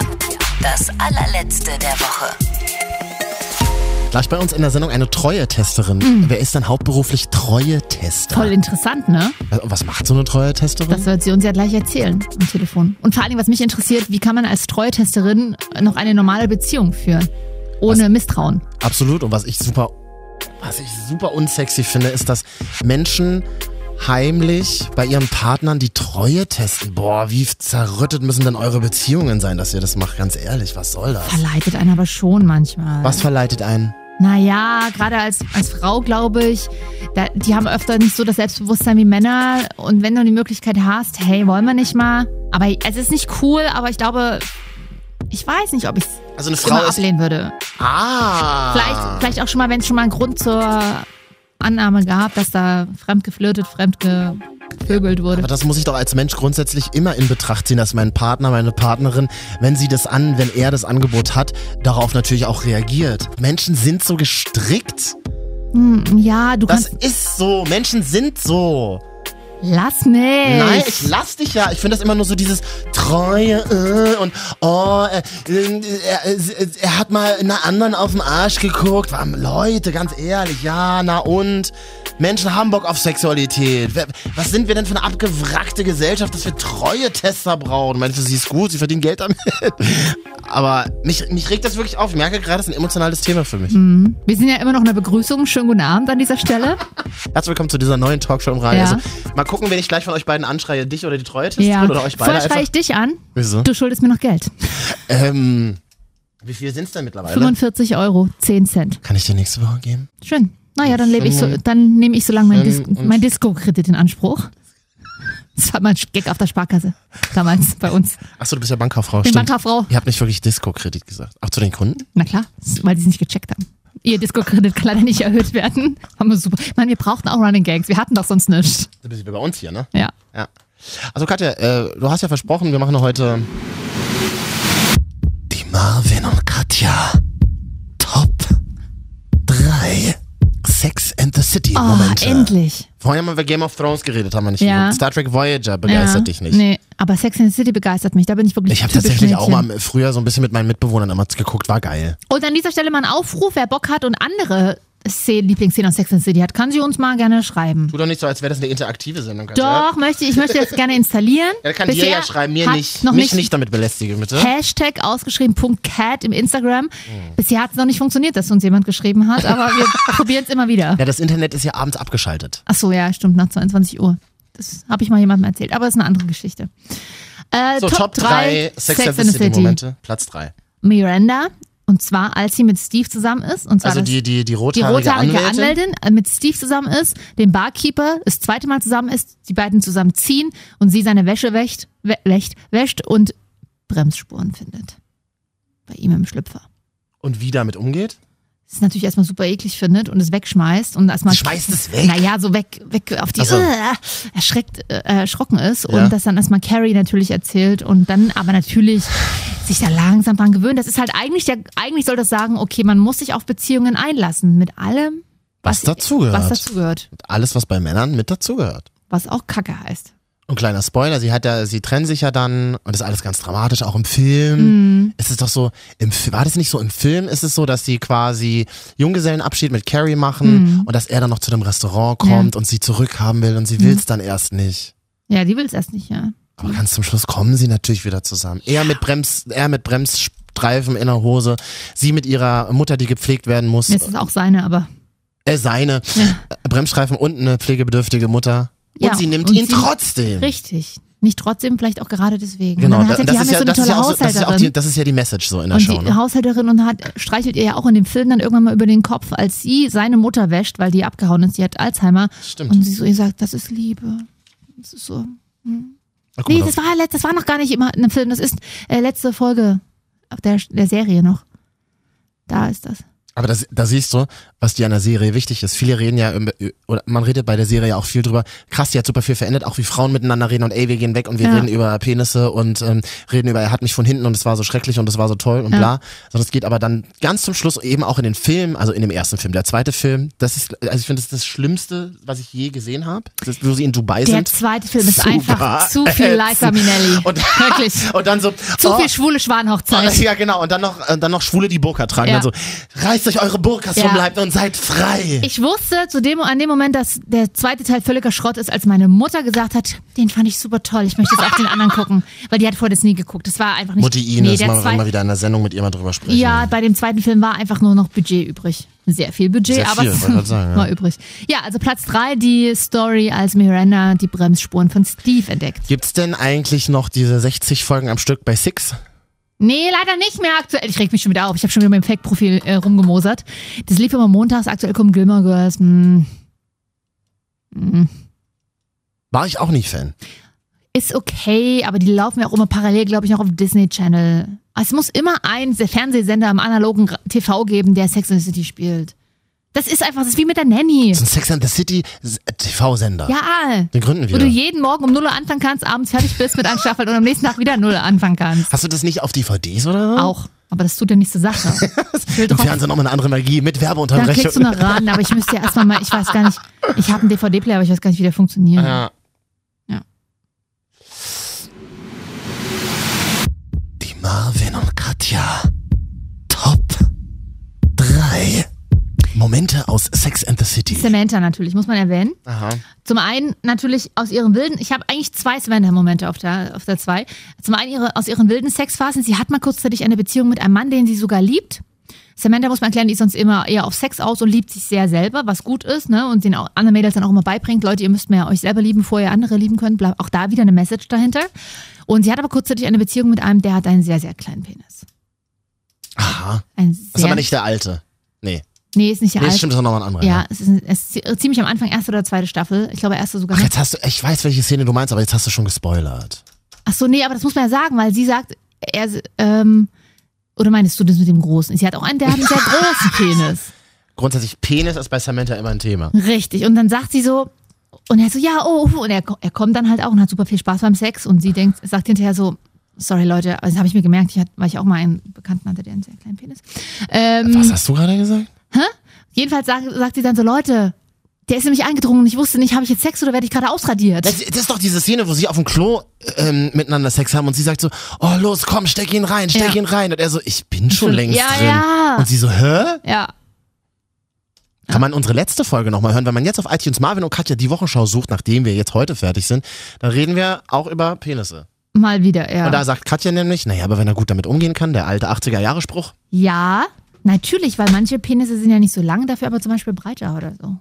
Das allerletzte der Woche. Gleich bei uns in der Sendung eine Treue-Testerin. Mhm. Wer ist denn hauptberuflich Treue-Testerin? Tester. Voll interessant, ne? Was- Was macht so eine Treue-Testerin? Das wird sie uns ja gleich erzählen am Telefon. Und vor allem, was mich interessiert, wie kann man als Treue-Testerin noch eine normale Beziehung führen? Ohne Misstrauen. Absolut. Und was ich super, was ich super unsexy finde, ist, dass Menschen heimlich bei ihren Partnern die Treue testen. Boah, wie zerrüttet müssen denn eure Beziehungen sein, dass ihr das macht? Ganz ehrlich, was soll das? Verleitet einen aber schon manchmal. Was verleitet einen? Naja, gerade als, als Frau glaube ich, da, die haben öfter nicht so das Selbstbewusstsein wie Männer. Und wenn du die Möglichkeit hast, hey, wollen wir nicht mal? Aber es ist nicht cool, aber ich glaube, ich weiß nicht, ob ich es Also eine Frau ablehnen würde. Ah. Vielleicht, vielleicht auch schon mal, wenn es schon mal einen Grund zur Annahme gab, dass da fremd geflirtet, gevögelt wurde. Aber das muss ich doch als Mensch grundsätzlich immer in Betracht ziehen, dass mein Partner, meine Partnerin, wenn sie das an, wenn er das Angebot hat, darauf natürlich auch reagiert. Menschen sind so gestrickt. Ja, du Das kannst. ist so. Menschen sind so. Lass mich. Nein, ich lass dich ja. Ich finde das immer nur so dieses Treue äh, und oh, äh, äh, er, hat mal einer anderen auf den Arsch geguckt. Leute, ganz ehrlich, ja, na und? Menschen haben Bock auf Sexualität. Was sind wir denn für eine abgewrackte Gesellschaft, dass wir Treue-Tester brauchen? Meinst du, sie ist gut, sie verdient Geld damit? Aber mich, mich regt das wirklich auf. Ich merke gerade, das ist ein emotionales Thema für mich. Wir sind ja immer noch in der Begrüßung. Schönen guten Abend an dieser Stelle. Herzlich willkommen zu dieser neuen Talkshow im Radio. Ja. Also, mal gucken, wen ich gleich von euch beiden anschreie. Dich oder die Treue-Testerin Ja. oder euch beide Vorher schreie ich dich an. Wieso? Du schuldest mir noch Geld. Ähm, wie viel sind's denn mittlerweile? 45 Euro, 10 Cent. Kann ich dir nächste Woche geben? Schön. Naja, dann lebe ich so, dann nehme ich so lange mein, Dis mein Disco-Kredit in Anspruch. Das war mein Gag auf der Sparkasse. Damals bei uns. Achso, du bist ja Bankkauffrau. Ich bin. Bankkauffrau. Ihr habt nicht wirklich Disco-Kredit gesagt. Ach, zu den Kunden? Na klar, weil sie es nicht gecheckt haben. Ihr Disco-Kredit kann leider nicht erhöht werden. Haben wir super. Ich meine, wir brauchten auch Running Gags. Wir hatten doch sonst nichts. Du bist wie bei uns hier, ne? Ja. Ja. Also Katja, äh, du hast ja versprochen, wir machen heute die Marvin und Katja Top 3 Sex and the City Oh, Momente. endlich. Vorher haben wir über Game of Thrones geredet, haben wir nicht Ja. Star Trek Voyager begeistert ja. dich nicht. Nee, aber Sex and the City begeistert mich. Da bin ich wirklich Ich habe tatsächlich auch Mädchen. mal früher so ein bisschen mit meinen Mitbewohnern damals geguckt, war geil. Und an dieser Stelle mal ein Aufruf, wer Bock hat und andere Szenen, Lieblingsszenen aus Sex and City hat, kann sie uns mal gerne schreiben. Tu doch nicht so, als wäre das eine interaktive Sendung. Katja. Doch, möchte, ich möchte das gerne installieren. Er kann dir Bisher ja schreiben, mir nicht. Noch Mich nicht, nicht damit belästigen, bitte. Hashtag ausgeschrieben Punkt .cat im Instagram. Hm. Bisher hat es noch nicht funktioniert, dass uns jemand geschrieben hat, aber wir probieren es immer wieder. Ja, das Internet ist ja abends abgeschaltet. Ach so, ja, stimmt, nach 22 Uhr. Das habe ich mal jemandem erzählt, aber ist eine andere Geschichte. Äh, So, Top 3 Sex, and the City Momente. Platz 3. Miranda. Und zwar, als sie mit Steve zusammen ist. Und zwar Also die, die, die die rothaarige, rothaarige Anwältin. Anwältin äh, mit Steve zusammen ist, den Barkeeper das zweite Mal zusammen ist, die beiden zusammen ziehen und sie seine Wäsche wäscht, wä- wäscht, wäscht und Bremsspuren findet. Bei ihm im Schlüpfer. Und wie damit umgeht? Das ist natürlich erstmal super eklig findet und es wegschmeißt und erstmal. Schmeißt es weg? Naja, so weg, weg auf die Ach so. äh, erschreckt, äh, erschrocken ist Ja. und das dann erstmal Carrie natürlich erzählt und dann aber natürlich sich da langsam dran gewöhnt. Das ist halt eigentlich der, eigentlich soll das sagen, okay, man muss sich auf Beziehungen einlassen mit allem, Was dazugehört. was dazugehört. Alles, was bei Männern mit dazugehört. Was auch Kacke heißt. Und kleiner Spoiler, sie hat ja, sie trennen sich ja dann und das ist alles ganz dramatisch, auch im Film. Ist es doch so, im, war das nicht so, im Film ist es so, dass sie quasi Junggesellenabschied mit Carrie machen und dass er dann noch zu dem Restaurant kommt und sie zurückhaben will und sie will es dann erst nicht. Ja, die will es erst nicht, ja. Aber ganz zum Schluss kommen sie natürlich wieder zusammen. Er mit Brems, er mit Bremsstreifen in der Hose, sie mit ihrer Mutter, die gepflegt werden muss, Jetzt ist auch seine, aber. äh, seine äh, Bremsstreifen und eine pflegebedürftige Mutter. Und Ja, sie nimmt und ihn sie- trotzdem. Richtig. Nicht trotzdem, vielleicht auch gerade deswegen. Genau, und dann hat das, die ist haben ja ja, so eine das, ist tolle ja auch, das ist ja auch Haushälterin. die, das ist ja die Message so in der Und Show. die Ne? Haushälterin und hat, streichelt ihr ja auch in dem Film dann irgendwann mal über den Kopf, als sie seine Mutter wäscht, weil die abgehauen ist, die hat Alzheimer. Stimmt. Und sie so ihr sagt, das ist Liebe. Das ist so. Guck Nee, das war, das war noch gar nicht immer in einem Film. Das ist äh, letzte Folge der, der Serie noch. Da ist das. Aber das, da siehst du, was dir an der Serie wichtig ist. Viele reden ja, oder man redet bei der Serie ja auch viel drüber. Krass, die hat super viel verändert, auch wie Frauen miteinander reden und ey, wir gehen weg und wir Ja. reden über Penisse und ähm, reden über, er hat mich von hinten und es war so schrecklich und es war so toll und Ja. bla. Sondern es geht aber dann ganz zum Schluss eben auch in den Film, also in dem ersten Film. Der zweite Film, das ist, also ich finde, das ist das Schlimmste, was ich je gesehen habe. Wo sie in Dubai Der sind. zweite Film ist Super. einfach zu viel Liza Minnelli. Und, Wirklich. und dann so, Zu oh, viel schwule Schwanhochzeit. Ja, genau. Und dann noch, äh, dann noch Schwule, die Burka tragen. Ja. Dann so, reiß Reißt euch eure Burkas Ja. vom Leib und seid frei. Ich wusste zu dem, an dem Moment, dass der zweite Teil völliger Schrott ist, als meine Mutter gesagt hat, den fand ich super toll, ich möchte jetzt auch den anderen gucken. Weil die hat vorher das nie geguckt. Das war einfach nicht... Mutti Ines, mal, zwei- mal wieder in der Sendung mit ihr mal drüber sprechen. Ja, bei dem zweiten Film war einfach nur noch Budget übrig. Sehr viel Budget, Sehr aber viel, es sagen, ja. war übrig. Ja, also Platz drei die Story, als Miranda die Bremsspuren von Steve entdeckt. Gibt's denn eigentlich noch diese 60 Folgen am Stück bei Six? Nee, leider nicht mehr aktuell. Ich reg mich schon wieder auf. Ich habe schon wieder mit dem Fake-Profil äh, rumgemosert. Das lief immer montags. Aktuell kommen Gilmore Girls. Hm, War ich auch nicht Fan. ist okay, aber die laufen ja auch immer parallel, glaube ich, noch auf Disney Channel. Es muss immer ein Fernsehsender im analogen TV geben, der Sex and the City spielt. Das ist einfach, das ist wie mit der Nanny. So ein Sex and the City TV-Sender. Ja. Den gründen Wo du wir. jeden Morgen um 0 Uhr anfangen kannst, abends fertig bist mit einem Staffel und am nächsten Tag wieder 0 Uhr anfangen kannst. Hast du das nicht auf DVDs oder so? Auch. Aber das tut ja nicht zur Sache. Im Fernsehen nochmal eine andere Magie mit Da Werbeunterbrechung. klickst du noch ran, aber ich müsste ja erstmal mal, ich weiß gar nicht, ich habe einen DVD-Player, aber ich weiß gar nicht, wie der funktioniert. Ja. Ja. Die Marvin und Katja. Momente aus Sex and the City. Samantha natürlich, muss man erwähnen. Aha. Zum einen natürlich aus ihren wilden, ich habe eigentlich zwei Samantha-Momente auf der, auf der zwei. Zum einen ihre, aus ihren wilden Sexphasen. Sie hat mal kurzzeitig eine Beziehung mit einem Mann, den sie sogar liebt. Samantha muss man erklären, die ist sonst immer eher auf Sex aus und liebt sich sehr selber, was gut ist, ne? Und den auch anderen Mädels dann auch immer beibringt, Leute, ihr müsst mehr euch selber lieben, bevor ihr andere lieben könnt. Bla- Auch da wieder eine Message dahinter. Und sie hat aber kurzzeitig eine Beziehung mit einem, der hat einen sehr, sehr kleinen Penis. Aha. Ein Das ist sehr, aber nicht der alte. Nee. Nee, ist nicht der Nee, alte. stimmt, das ist nochmal ein anderer. Ja, es ist, es ist ziemlich am Anfang, erste oder zweite Staffel. Ich glaube, erste sogar. Ach, jetzt hast du, ich weiß, welche Szene du meinst, aber jetzt hast du schon gespoilert. Ach so, nee, aber das muss man ja sagen, weil sie sagt, er, ähm, oder meinst du das mit dem Großen? Sie hat auch einen, der hat einen sehr großen Penis. Grundsätzlich, Penis ist bei Samantha immer ein Thema. Richtig. Und dann sagt sie so, und er so, ja, oh, oh. und er, er kommt dann halt auch und hat super viel Spaß beim Sex und sie denkt, sagt hinterher so, sorry Leute, also das habe ich mir gemerkt, ich hatte, weil ich auch mal einen Bekannten hatte, der einen sehr kleinen Penis. Ähm, Was hast du gerade gesagt? Jedenfalls sagt, sagt sie dann so, Leute, der ist nämlich eingedrungen und ich wusste nicht, habe ich jetzt Sex oder werde ich gerade ausradiert? Das, das ist doch diese Szene, wo sie auf dem Klo ähm, miteinander Sex haben und sie sagt so, oh los, komm, steck ihn rein, steck Ja. ihn rein. Und er so, ich bin schon Schon- längst ja, drin. ja. Und sie so, hä? ja. Kann man unsere letzte Folge nochmal hören, wenn man jetzt auf iTunes Marvin und Katja die Wochenschau sucht, nachdem wir jetzt heute fertig sind, dann reden wir auch über Penisse. Mal wieder, ja. Und da sagt Katja nämlich, naja, aber wenn er gut damit umgehen kann, der alte 80er-Jahre-Spruch. Ja, natürlich, weil manche Penisse sind ja nicht so lang, dafür aber zum Beispiel breiter oder so.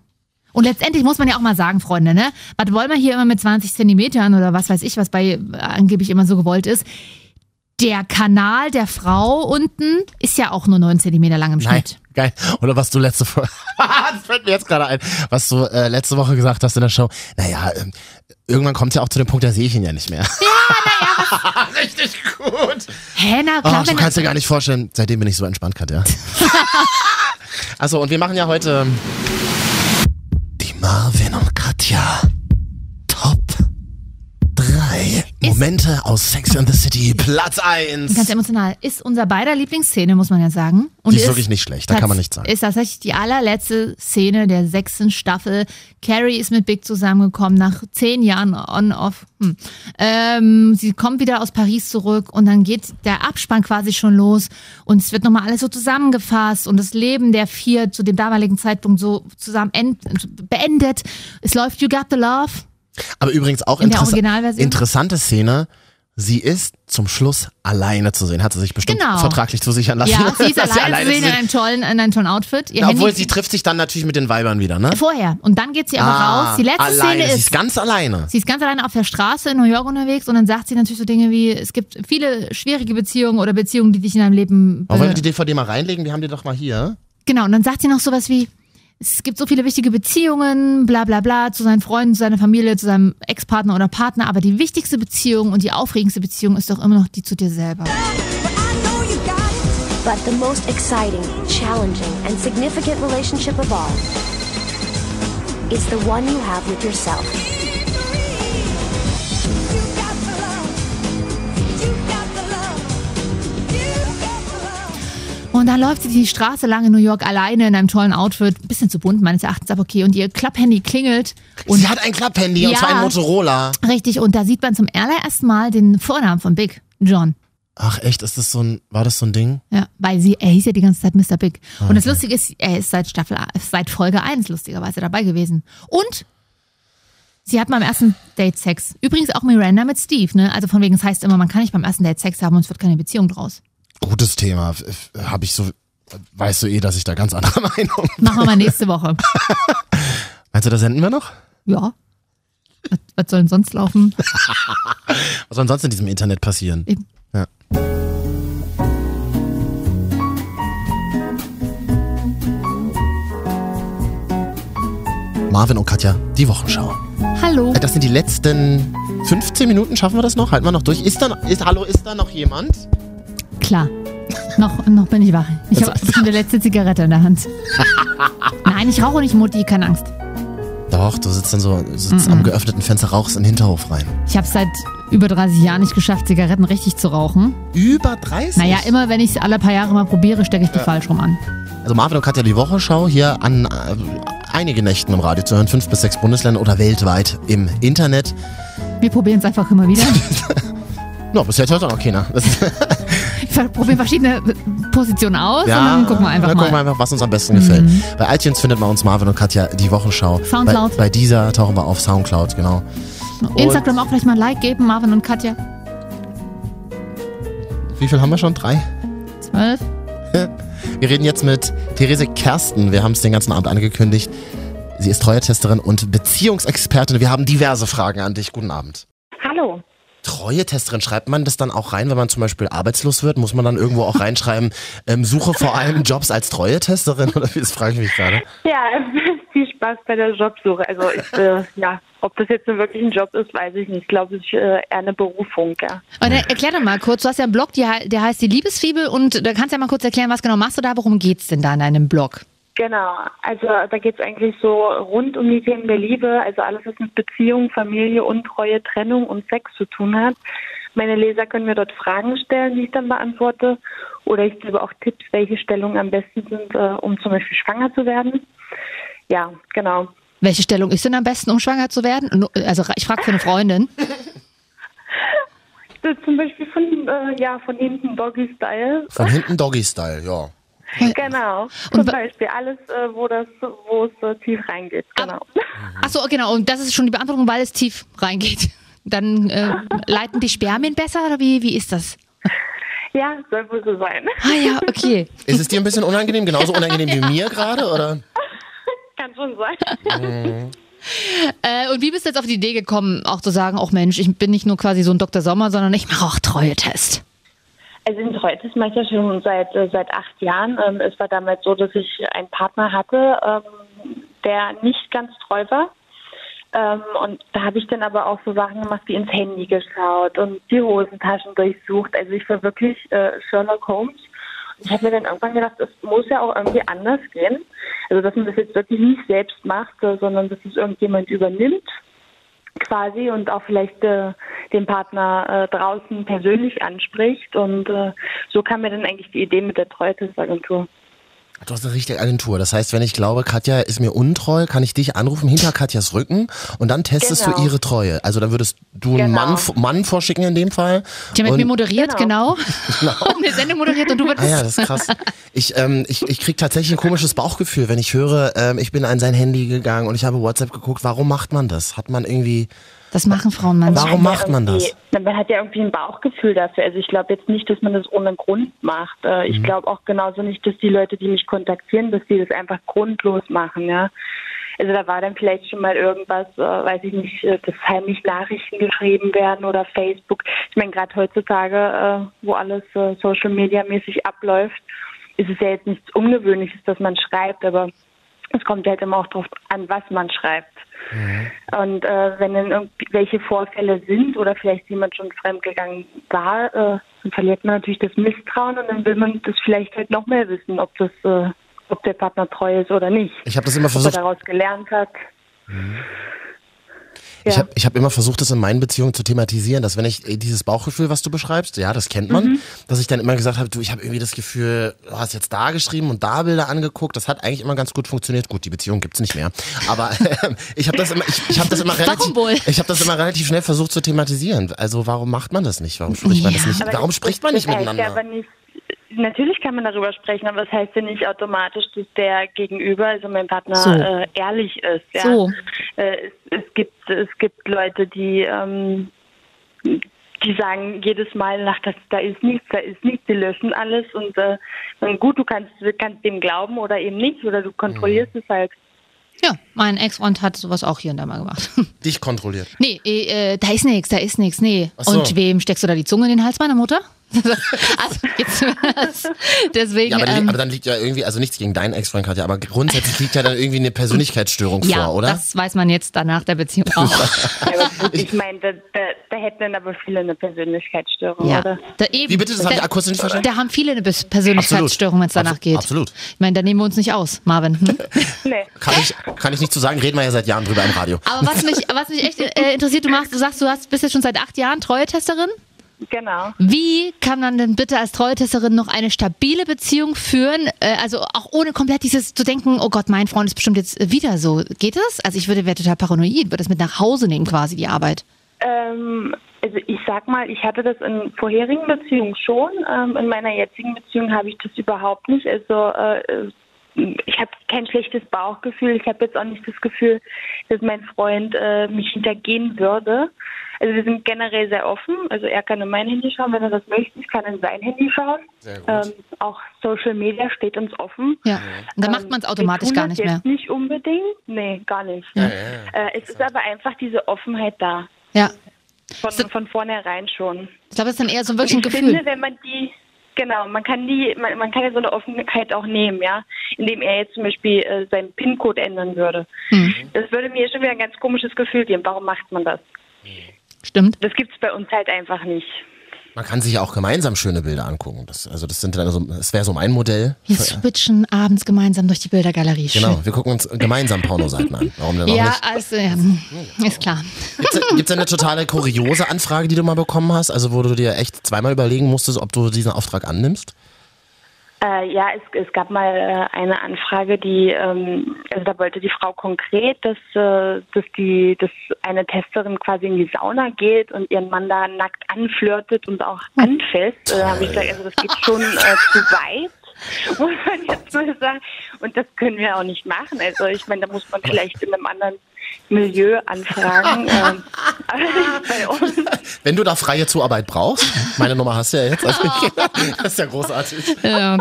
Und letztendlich muss man ja auch mal sagen, Freunde, ne? Was wollen wir hier immer mit 20 Zentimetern oder was weiß ich, was bei äh, angeblich immer so gewollt ist? Der Kanal der Frau unten ist ja auch nur 9 Zentimeter lang im Nein, Schnitt. geil. Oder was du letzte Woche, das fällt mir jetzt gerade ein, was du äh, letzte Woche gesagt hast in der Show. Naja, ähm, irgendwann kommt ja auch zu dem Punkt, da sehe ich ihn ja nicht mehr. Ja, naja. Richtig gut. Hä, na Oh, klar, du wenn kannst dir gar nicht vorstellen, seitdem bin ich so entspannt, Katja. Achso, und wir machen ja heute die Marvin und Katja Momente aus Sex and the City, Platz 1. Ganz emotional. Ist unser beider Lieblingsszene, muss man ja sagen. Und Die ist wirklich nicht schlecht, da kann man nichts sagen. Ist tatsächlich die allerletzte Szene der sechsten Staffel. Carrie ist mit Big zusammengekommen nach zehn Jahren on-off. Hm. Ähm, sie kommt wieder aus Paris zurück und dann geht der Abspann quasi schon los und es wird nochmal alles so zusammengefasst und das Leben der vier zu dem damaligen Zeitpunkt so zusammen end, beendet. Es läuft You Got the Love. Aber übrigens auch In Originalversion? interessante Szene. Sie ist zum Schluss alleine zu sehen. Hat sie sich bestimmt Genau. vertraglich zusichern lassen. Ja, sie ist dass alleine zu sehen in einem tollen, in einem tollen Outfit. Ihr Ja, obwohl Handy- sie trifft sich dann natürlich mit den Weibern wieder, ne? Vorher. Und dann geht sie aber Ah, raus. Die letzte alleine. Szene Sie ist, ist ganz alleine. sie ist ganz alleine auf der Straße in New York unterwegs und dann sagt sie natürlich so Dinge wie, es gibt viele schwierige Beziehungen oder Beziehungen, die dich in deinem Leben... Aber wollen wir die DVD mal reinlegen? Wir haben die doch mal hier. genau, und dann sagt sie noch sowas wie, es gibt so viele wichtige Beziehungen, bla bla bla, zu seinen Freunden, zu seiner Familie, zu seinem Ex-Partner oder Partner, aber die wichtigste Beziehung und die aufregendste Beziehung ist doch immer noch die zu dir selber. But the most exciting, challenging, and significant relationship of all is the one you have with yourself. Und dann läuft sie die Straße lang in New York alleine in einem tollen Outfit, bisschen zu bunt meines Erachtens, aber okay, und ihr Klapphandy klingelt und sie hat ein Klapphandy und Ja. zwar ein Motorola. Richtig, und da sieht man zum allerersten Mal den Vornamen von Big, John. Ach echt, ist das so ein, war das so ein Ding? Ja, weil sie, er hieß ja die ganze Zeit Mr. Big. Und das Lustige ist, er ist seit Staffel, seit Folge 1 lustigerweise dabei gewesen. Und sie hat beim ersten Date Sex. Übrigens auch Miranda mit Steve, ne? Also von wegen, es heißt immer, man kann nicht beim ersten Date Sex haben und es wird keine Beziehung draus. Gutes Thema. Habe ich so, weißt du eh, dass ich da ganz anderer Meinung bin. Machen wir mal nächste Woche. Meinst du, da senden wir noch? Ja. Was, was soll denn sonst laufen? Was soll sonst in diesem Internet passieren? Eben. Ja. Marvin und Katja, die Wochenschau. Hallo. Das sind die letzten 15 Minuten. Schaffen wir das noch? Halten wir noch durch? Ist da, ist, hallo, ist da noch jemand? Klar. Noch, noch bin ich wach. Ich habe schon die letzte Zigarette in der Hand. Nein, ich rauche nicht, Mutti, keine Angst. Doch, du sitzt dann so, sitzt am geöffneten Fenster, rauchst in den Hinterhof rein. Ich habe seit über 30 Jahren nicht geschafft, Zigaretten richtig zu rauchen. Über 30? Naja, immer wenn ich es alle paar Jahre mal probiere, stecke ich die falsch rum an. Also Marvin und Katja, die Wochenschau hier an äh, einige Nächten im Radio zu hören, fünf bis sechs Bundesländer oder weltweit im Internet. Wir probieren es einfach immer wieder. No, bis jetzt hört auch noch keiner. Wir probieren verschiedene Positionen aus und dann gucken wir einfach dann mal. gucken wir einfach, was uns am besten gefällt. Bei iTunes findet man uns Marvin und Katja die Wochenschau. Soundcloud. Bei, bei dieser tauchen wir auf Soundcloud, genau. Instagram auch vielleicht mal ein Like geben, Marvin und Katja. Wie viel haben wir schon? Drei? Zwölf. Wir reden jetzt mit Therese Kersten. Wir haben es den ganzen Abend angekündigt. Sie ist Treue-Testerin und Beziehungsexpertin. Wir haben diverse Fragen an dich. Guten Abend. Hallo. Treue-Testerin, schreibt man das dann auch rein, wenn man zum Beispiel arbeitslos wird? Muss man dann irgendwo auch reinschreiben, ähm, suche vor allem Jobs als Treue-Testerin? Oder wie, das frage ich mich gerade. Ja, viel Spaß bei der Jobsuche. Also ich, äh, ja, ob das jetzt nun wirklich ein Job ist, weiß ich nicht. Ich glaube, es ist äh, eher eine Berufung, ja. Und dann erklär doch mal kurz, du hast ja einen Blog, der heißt die Liebesfibel und da kannst du ja mal kurz erklären, was genau machst du da, worum geht's denn da in deinem Blog? Genau, also da geht es eigentlich so rund um die Themen der Liebe, also alles, was mit Beziehung, Familie, Untreue, Trennung und Sex zu tun hat. Meine Leser können mir dort Fragen stellen, die ich dann beantworte. Oder ich gebe auch Tipps, welche Stellungen am besten sind, äh, um zum Beispiel schwanger zu werden. Ja, genau. Welche Stellung ist denn am besten, um schwanger zu werden? Also ich frage für eine Freundin. Zum Beispiel von, äh, ja, von hinten Doggy Style. Von hinten Doggy-Style, ja. Genau. Zum Beispiel alles, äh, wo das, wo es äh, tief reingeht. Genau. Ach so, genau. Und das ist schon die Beantwortung, weil es tief reingeht. Dann äh, leiten die Spermien besser oder wie, wie ist das? Ja, soll wohl so sein. Ah ja, okay. Ist es dir ein bisschen unangenehm? Genauso unangenehm wie mir gerade, oder? Kann schon sein. Äh, und wie bist du jetzt auf die Idee gekommen, auch zu sagen, auch Mensch, ich bin nicht nur quasi so ein Dr. Sommer, sondern ich mache auch Treue-Test. Also den Treutest mache ich ja schon seit, äh, seit acht Jahren. Ähm, es war damals so, dass ich einen Partner hatte, ähm, der nicht ganz treu war. Ähm, und da habe ich dann aber auch so Sachen gemacht, wie ins Handy geschaut und die Hosentaschen durchsucht. Also ich war wirklich äh, Sherlock Holmes. Und ich habe mir dann irgendwann gedacht, es muss ja auch irgendwie anders gehen. Also dass man das jetzt wirklich nicht selbst macht, äh, sondern dass es irgendjemand übernimmt quasi und auch vielleicht äh, den Partner äh, draußen persönlich anspricht. Und äh, so kam mir dann eigentlich die Idee mit der Treue-Test-Agentur. Du hast eine richtige Agentur. Das heißt, wenn ich glaube, Katja ist mir untreu, kann ich dich anrufen hinter Katjas Rücken und dann testest Genau. du ihre Treue. Also dann würdest du einen Genau. Mann, Mann vorschicken in dem Fall. Ich habe mit mir moderiert, genau. Eine Sendung moderiert und du Ah würdest. ja, das ist krass. Ich, ähm, ich, ich krieg tatsächlich ein komisches Bauchgefühl, wenn ich höre, ähm, ich bin an sein Handy gegangen und ich habe WhatsApp geguckt. Warum macht man das? Hat man irgendwie. Das machen Frauen manchmal. Warum macht man das? Man hat ja irgendwie ein Bauchgefühl dafür. Also ich glaube jetzt nicht, dass man das ohne Grund macht. Äh, Ich glaube auch genauso nicht, dass die Leute, die mich kontaktieren, dass die das einfach grundlos machen. Ja. Also da war dann vielleicht schon mal irgendwas, äh, weiß ich nicht, äh, dass heimlich Nachrichten geschrieben werden oder Facebook. Ich meine, gerade heutzutage, äh, wo alles Social Media mäßig abläuft, ist es ja jetzt nichts Ungewöhnliches, dass man schreibt, aber es kommt halt immer auch darauf an, was man schreibt. Und äh, wenn dann irgendwelche Vorfälle sind oder vielleicht jemand schon fremdgegangen war, äh, dann verliert man natürlich das Misstrauen und dann will man das vielleicht halt noch mehr wissen, ob das, äh, ob der Partner treu ist oder nicht. Ich habe das immer Ob er versucht. daraus gelernt hat. Ich Ja. habe ich hab immer versucht, das in meinen Beziehungen zu thematisieren, dass wenn ich äh, dieses Bauchgefühl, was du beschreibst, ja, das kennt man, dass ich dann immer gesagt habe, du, ich habe irgendwie das Gefühl, du hast jetzt da geschrieben und da Bilder angeguckt. Das hat eigentlich immer ganz gut funktioniert. Gut, die Beziehung gibt's nicht mehr, aber äh, ich habe das immer, ich, ich habe das immer relativ, wohl? ich habe das immer relativ schnell versucht zu thematisieren. Also warum macht man das nicht? Warum spricht man das Ja. nicht? Aber Warum spricht man nicht das heißt miteinander? Natürlich kann man darüber sprechen, aber das heißt ja nicht automatisch, dass der Gegenüber, also mein Partner, So. äh, ehrlich ist. Ja? So. Äh, es, es gibt es gibt Leute, die ähm, die sagen jedes Mal, nach das, da ist nichts, da ist nichts, die löschen alles und äh, gut, du kannst, kannst dem glauben oder eben nicht oder du kontrollierst es halt. Ja, mein Ex-Freund hat sowas auch hier und da mal gemacht. Dich kontrolliert. Nee, äh, äh, da ist nichts, da ist nichts, nee. So. Und wem steckst du da die Zunge in den Hals meiner Mutter? also, jetzt, deswegen, Ja, aber, dann, ähm, aber dann liegt ja irgendwie, also nichts gegen deinen Ex-Freund, Katja, aber grundsätzlich liegt ja dann irgendwie eine Persönlichkeitsstörung ja, vor, oder? das weiß man jetzt danach der Beziehung auch. Ja, aber gut, ich meine, da, da, da hätten dann aber viele eine Persönlichkeitsstörung, ja. oder? Da eben, Wie bitte? Das habe ich akustisch nicht verstanden. Da haben viele eine Persönlichkeitsstörung, wenn es danach Absolut. geht. Absolut. Ich meine, da nehmen wir uns nicht aus, Marvin. Hm? Nee. Kann ich, kann ich nicht zu sagen, reden wir ja seit Jahren drüber im Radio. Aber was mich, was mich echt äh, interessiert, du machst, du sagst, du hast, bist jetzt schon seit acht Jahren Treue-Testerin. Genau. Wie kann man denn bitte als Treue-Testerin noch eine stabile Beziehung führen? Äh, also auch ohne komplett dieses zu denken, oh Gott, mein Freund ist bestimmt jetzt äh, wieder so. Geht das? Also ich würde wäre total paranoid, würde das mit nach Hause nehmen quasi, die Arbeit. Ähm, also ich sag mal, ich hatte das in vorherigen Beziehungen schon. Ähm, in meiner jetzigen Beziehung habe ich das überhaupt nicht. Also äh, ich habe kein schlechtes Bauchgefühl. Ich habe jetzt auch nicht das Gefühl, dass mein Freund äh, mich hintergehen würde. Also wir sind generell sehr offen. Also er kann in mein Handy schauen, wenn er das möchte. Ich kann in sein Handy schauen. Ähm, auch Social Media steht uns offen. Ja. Und dann macht Ähm, man es automatisch wir tun gar nicht mehr. jetzt Nicht unbedingt. Nee, gar nicht. Äh, es ist aber einfach diese Offenheit da. Ja. Von, von vornherein schon. Ich glaube, das ist dann eher so wirklich ein ich Gefühl. finde, wenn man die, genau, man kann die, man, man kann ja so eine Offenheit auch nehmen, ja, indem er jetzt zum Beispiel äh, seinen PIN-Code ändern würde. Hm. Das würde mir schon wieder ein ganz komisches Gefühl geben. Warum macht man das? Stimmt. Das gibt's bei uns halt einfach nicht. Man kann sich ja auch gemeinsam schöne Bilder angucken. Das, also das sind dann so, das wäre so mein Modell. Wir switchen abends gemeinsam durch die Bildergalerie. Genau, wir gucken uns gemeinsam Pornoseiten an. Warum denn auch Ja, nicht? also, ja, ist klar. Gibt es eine totale kuriose Anfrage, die du mal bekommen hast? Also wo du dir echt zweimal überlegen musstest, ob du diesen Auftrag annimmst? Äh, ja, es, es gab mal äh, eine Anfrage, die, ähm, also da wollte die Frau konkret, dass, äh, dass die, dass eine Testerin quasi in die Sauna geht und ihren Mann da nackt anflirtet und auch anfasst. Äh, Da habe ich gesagt, also das geht schon äh, zu weit. Muss man jetzt mal sagen. Und das können wir auch nicht machen. Also ich meine, da muss man vielleicht in einem anderen Milieu anfragen. ähm, bei uns. Wenn du da freie Zuarbeit brauchst, meine Nummer hast du ja jetzt. Also das ist ja großartig. Ja.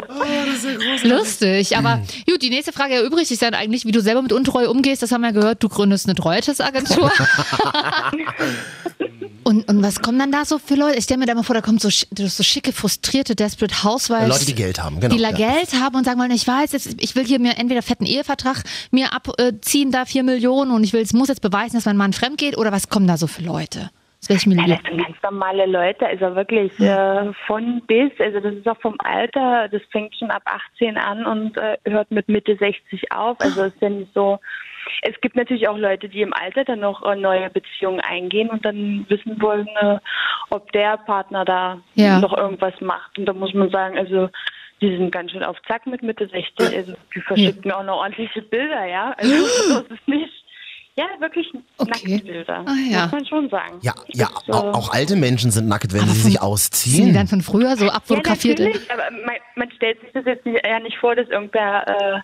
Lustig, aber gut, die nächste Frage erübrigt sich dann eigentlich, wie du selber mit Untreue umgehst. Das haben wir gehört, du gründest eine Treuetesagentur. und, und was kommen dann da so für Leute? Ich stelle mir da mal vor, da kommen so, sch- so schicke, frustrierte Desperate Housewives. Leute, die Geld haben, genau. die la ja. Geld haben und sagen wollen, ich weiß, jetzt, ich will hier mir entweder fetten Ehevertrag mir abziehen, da vier Millionen und ich will, es muss jetzt beweisen, dass mein Mann fremd geht oder was kommen da so für Leute? Ja, das sind ganz normale Leute, also wirklich äh, von bis, also das ist auch vom Alter, das fängt schon ab 18 an und äh, hört mit Mitte 60 auf. Also es ist ja nicht so. Es gibt natürlich auch Leute, die im Alter dann noch äh, neue Beziehungen eingehen und dann wissen wollen, äh, ob der Partner da Ja. noch irgendwas macht. Und da muss man sagen, also die sind ganz schön auf Zack mit Mitte 60. Also die verschicken mir auch noch ordentliche Bilder, ja. Also so ist es nicht. Ja, wirklich Okay. Nacktbilder, Ah, ja. muss man schon sagen. Ja, Das ja äh, auch, auch alte Menschen sind nackt, wenn Aber sie von- sich Sind die ausziehen. dann von früher so abfotografiert? Ja, natürlich, aber man, man stellt sich das jetzt ja nicht vor, dass irgendwer äh,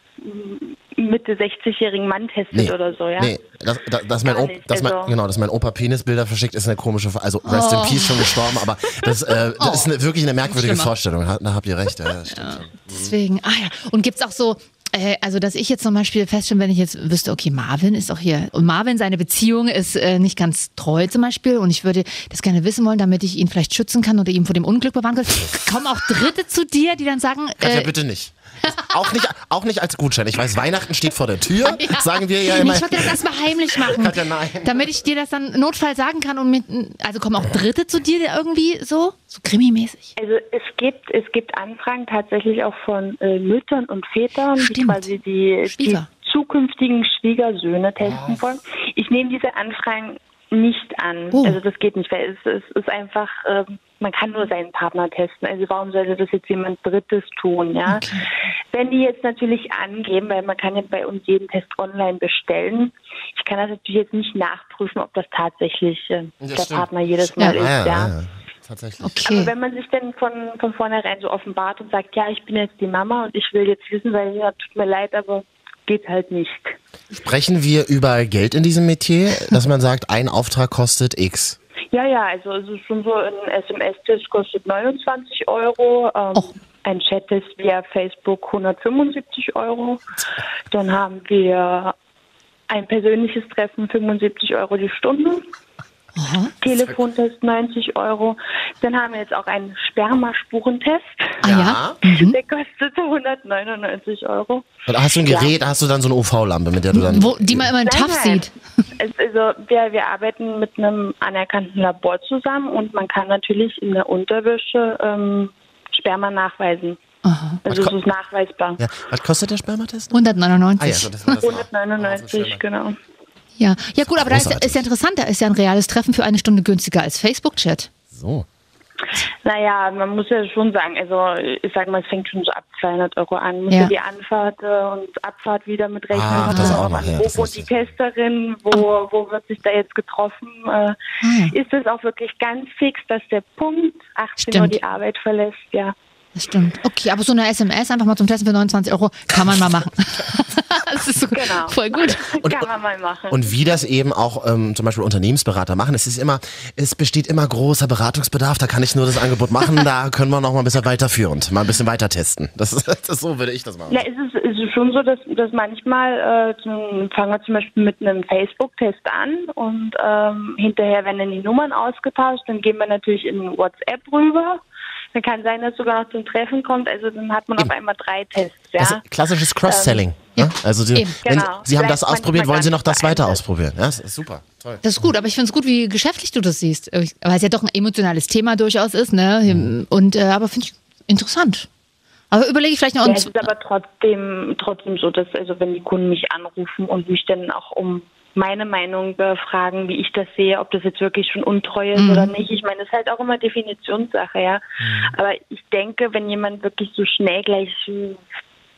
Mitte 60-jährigen Mann testet Nee, oder so, ja? nee, dass, dass, dass mein Opa, dass mein, genau, dass mein Opa Penisbilder verschickt, ist eine komische, also Rest in Oh. Peace schon gestorben, aber das, äh, das ist eine, wirklich eine merkwürdige Schlimmer. Vorstellung. Da, habt ihr recht. Ja, stimmt. Deswegen, ah ja. Und gibt's auch so, äh, also dass ich jetzt zum Beispiel feststelle, wenn ich jetzt wüsste, okay, Marvin ist auch hier und Marvin, seine Beziehung ist äh, nicht ganz treu zum Beispiel und ich würde das gerne wissen wollen, damit ich ihn vielleicht schützen kann oder ihm vor dem Unglück bewahren kann. Kommen auch Dritte zu dir, die dann sagen, Katja, äh, bitte nicht. Auch nicht, auch nicht als Gutschein. Ich weiß, Weihnachten steht vor der Tür, sagen wir ja Nee, immer. ich wollte das erstmal heimlich machen. Katja, nein. Damit ich dir das dann Notfall sagen kann und mit, also kommen auch Dritte zu dir irgendwie so? So krimimäßig? Also es gibt es gibt Anfragen tatsächlich auch von äh, Müttern und Vätern, die Stimmt. quasi die, die zukünftigen Schwiegersöhne testen wollen. Ich nehme diese Anfragen nicht an. Oh. Also das geht nicht, weil es, es ist einfach, ähm, man kann nur seinen Partner testen. Also warum sollte das jetzt jemand Drittes tun, ja? Wenn die jetzt natürlich angeben, weil man kann ja bei uns jeden Test online bestellen. Ich kann das natürlich jetzt nicht nachprüfen, ob das tatsächlich äh, Ja, der stimmt. Partner jedes Mal Ja. ist, ja, ja. ja, ja. Tatsächlich. Okay. Aber wenn man sich dann von, von vornherein so offenbart und sagt, ja, ich bin jetzt die Mama und ich will jetzt wissen, weil ja, tut mir leid, aber geht halt nicht. Sprechen wir über Geld in diesem Metier, dass man sagt, ein Auftrag kostet X? Ja, ja, also es ist schon so, ein SMS-Test kostet 29 Euro, ähm, ein Chat-Test via Facebook 175 Euro. Dann haben wir ein persönliches Treffen 75 Euro die Stunde. Telefontest 90 Euro. Dann haben wir jetzt auch einen Spermaspurentest. ah ja? Der kostet 199 Euro. Oder hast du ein Gerät, hast du dann so eine UV-Lampe, mit der du dann. Wo, die man immer in Nein, TAF sieht. Also wir, wir arbeiten mit einem anerkannten Labor zusammen und man kann natürlich in der Unterwäsche ähm, Sperma nachweisen. Also es ist nachweisbar. Ja. Was kostet der Spermatest? 199. Ah ja, so, das war das. 199, genau. Ja, ja gut, aber da ist, Großartig. ist ja interessant, da ist ja ein reales Treffen für eine Stunde günstiger als Facebook-Chat. So. Naja, man muss ja schon sagen, also ich sag mal, es fängt schon so ab 200 Euro an. Muss Ja. die Anfahrt äh, und Abfahrt wieder mit rechnen. Ah, das auch noch, an, ja, wo wohnt die es. Testerin? Wo, wo wird sich da jetzt getroffen? Äh, Ah, ja. Ist es auch wirklich ganz fix, dass der Punkt 18 Uhr Stimmt. die Arbeit verlässt? Ja. Das stimmt. Okay, aber so eine SMS einfach mal zum Testen für 29 Euro kann man mal machen. das ist so Genau. voll gut. Kann man mal machen. Und wie das eben auch ähm, zum Beispiel Unternehmensberater machen, es ist immer, es besteht immer großer Beratungsbedarf, da kann ich nur das Angebot machen, da können wir noch mal ein bisschen weiterführend, mal ein bisschen weiter testen. Das ist, das so würde ich das machen. Ja, es ist, es ist schon so, dass, dass manchmal äh, zum, fangen wir zum Beispiel mit einem Facebook-Test an und ähm, hinterher werden dann die Nummern ausgetauscht, dann gehen wir natürlich in WhatsApp rüber. Dann kann sein, dass sogar noch zum Treffen kommt. Also dann hat man auf einmal drei Tests. Ja? Also klassisches Cross-Selling. ne? Also Sie, Eben. wenn, Genau. Sie haben Bleibt das ausprobiert, wollen Sie noch das weiter ausprobieren. Ja, das ist super. Toll. Das ist gut, aber ich finde es gut, wie geschäftlich du das siehst. Weil es ja doch ein emotionales Thema durchaus ist, ne? Und äh, aber finde ich interessant. Aber überlege ich vielleicht noch Ja, uns. es ist aber trotzdem, trotzdem so, dass also wenn die Kunden mich anrufen und mich dann auch um meine Meinung äh, fragen, wie ich das sehe, ob das jetzt wirklich schon untreu ist oder nicht. Ich meine, das ist halt auch immer Definitionssache, ja. Aber ich denke, wenn jemand wirklich so schnell gleich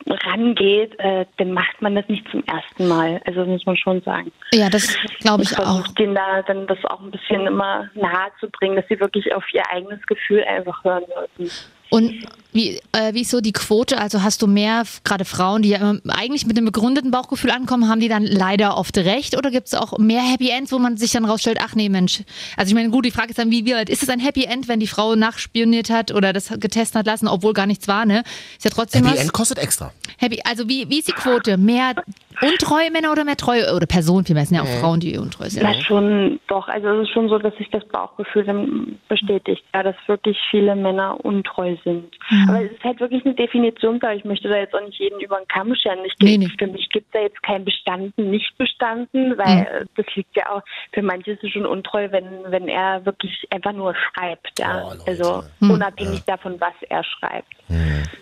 rangeht, äh, dann macht man das nicht zum ersten Mal. Also das muss man schon sagen. Ja, das glaube ich Ich auch. versuche denen da dann das auch ein bisschen immer nahe zu bringen, dass sie wirklich auf ihr eigenes Gefühl einfach hören sollten. Und wie, äh, wie ist so die Quote? Also hast du mehr, gerade Frauen, die ja eigentlich mit einem begründeten Bauchgefühl ankommen, haben die dann leider oft recht? Oder gibt es auch mehr Happy Ends, wo man sich dann rausstellt, ach nee, Mensch. Also ich meine, gut, die Frage ist dann, wie, wie alt ist es ein Happy End, wenn die Frau nachspioniert hat oder das getestet hat lassen, obwohl gar nichts war, ne? Ist ja trotzdem Happy was. End kostet extra. Happy, also wie, wie ist die Quote? Mehr untreue Männer oder mehr treue, oder Personen vielmehr, es sind ja auch Frauen, die untreu sind. Na schon, doch. Also es ist schon so, dass sich das Bauchgefühl dann bestätigt, ja, dass wirklich viele Männer untreu sind. Aber es ist halt wirklich eine Definitionssache. Ich möchte da jetzt auch nicht jeden über den Kamm scheren. Ich, Nee, nee. Für mich gibt es da jetzt kein bestanden, nicht bestanden, weil äh, das liegt ja auch, für manche ist es schon untreu, wenn, wenn er wirklich einfach nur schreibt, ja. Oh, also unabhängig davon, was er schreibt.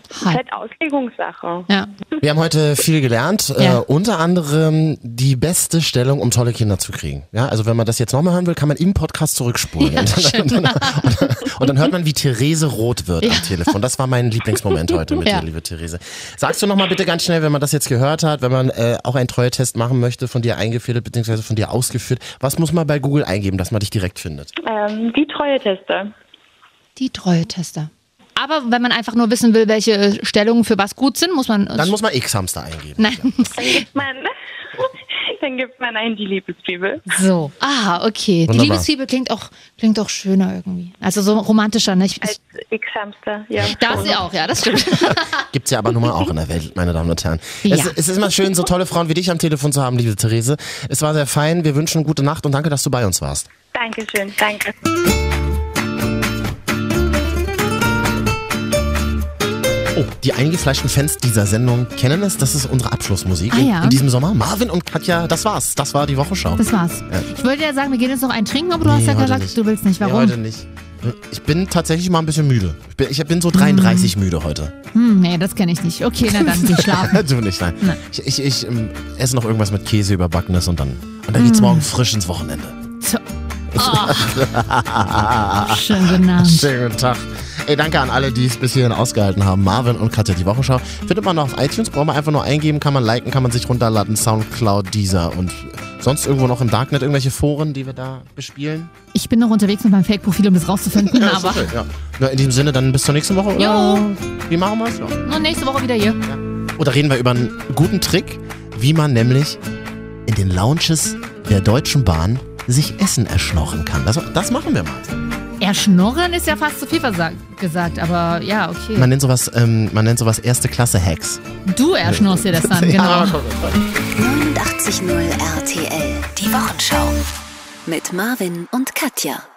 Ist Hi. halt Auslegungssache. Ja. Wir haben heute viel gelernt, Ja. äh, unter anderem die beste Stellung, um tolle Kinder zu kriegen. Ja, also wenn man das jetzt nochmal hören will, kann man im Podcast zurückspulen. Ja, und, dann, und, dann, und, dann, und dann hört man, wie Therese rot wird am Telefon. Das war mein Lieblingsmoment heute mit Ja. dir, liebe Therese. Sagst du nochmal bitte ganz schnell, wenn man das jetzt gehört hat, wenn man äh, auch einen Treue-Test machen möchte, von dir eingefädelt bzw. von dir ausgeführt, was muss man bei Google eingeben, dass man dich direkt findet? Ähm, die Treue-Tester. Die Treue-Tester. Aber wenn man einfach nur wissen will, welche Stellungen für was gut sind, muss man. Dann muss man X-Hamster eingeben. Nein. Dann gibt man, dann gibt man ein die Liebesbibel. So. Ah, okay. Die Wunderbar. Liebesfibel klingt auch, klingt auch schöner irgendwie. Also so romantischer, ne? Ich, Als X-Hamster, ja. da ist sie auch, ja, das stimmt. Gibt's ja aber nun mal auch in der Welt, meine Damen und Herren. Ja. Es, es ist immer schön, so tolle Frauen wie dich am Telefon zu haben, liebe Therese. Es war sehr fein. Wir wünschen gute Nacht und danke, dass du bei uns warst. Dankeschön, danke. Oh, die eingefleischten Fans dieser Sendung kennen es. Das ist unsere Abschlussmusik Ah, in- ja. in diesem Sommer. Marvin und Katja, das war's. Das war die Wochenschau. Das war's. Ich wollte ja sagen, wir gehen jetzt noch einen trinken, aber du hast Nee, ja heute gesagt, nicht. du willst nicht. Nee, Warum? heute nicht. Ich bin tatsächlich mal ein bisschen müde. Ich bin, ich bin so 33 müde heute. Hm, nee, das kenne ich nicht. Okay, na dann, geh schlafen. du nicht, nein. Ich, ich, ich ähm, esse noch irgendwas mit Käse überbackenes und dann, und dann geht's morgen frisch ins Wochenende. So. Schönen guten Abend. Schönen guten Tag. Ey, danke an alle, die es bis hierhin ausgehalten haben. Marvin und Katja, die Wochenschau. Findet man noch auf iTunes, braucht man einfach nur eingeben, kann man liken, kann man sich runterladen, Soundcloud, Deezer und sonst irgendwo noch im Darknet irgendwelche Foren, die wir da bespielen. Ich bin noch unterwegs mit meinem Fake-Profil, um das rauszufinden, Ja, aber okay, ja. Na, in diesem Sinne, dann bis zur nächsten Woche. Jo. Wie machen wir es? Ja. nächste Woche wieder hier. Oder reden wir über einen guten Trick, wie man nämlich in den Lounges der Deutschen Bahn sich Essen erschnorren kann. Das, das machen wir mal. Erschnorren ist ja fast zu viel gesagt, aber ja, okay. Man nennt sowas, ähm, man nennt sowas erste Klasse Hacks. du erschnorst dir das dann, genau. Ja, komm, komm. 89.0 RTL. Die Wochenschau. Mit Marvin und Katja.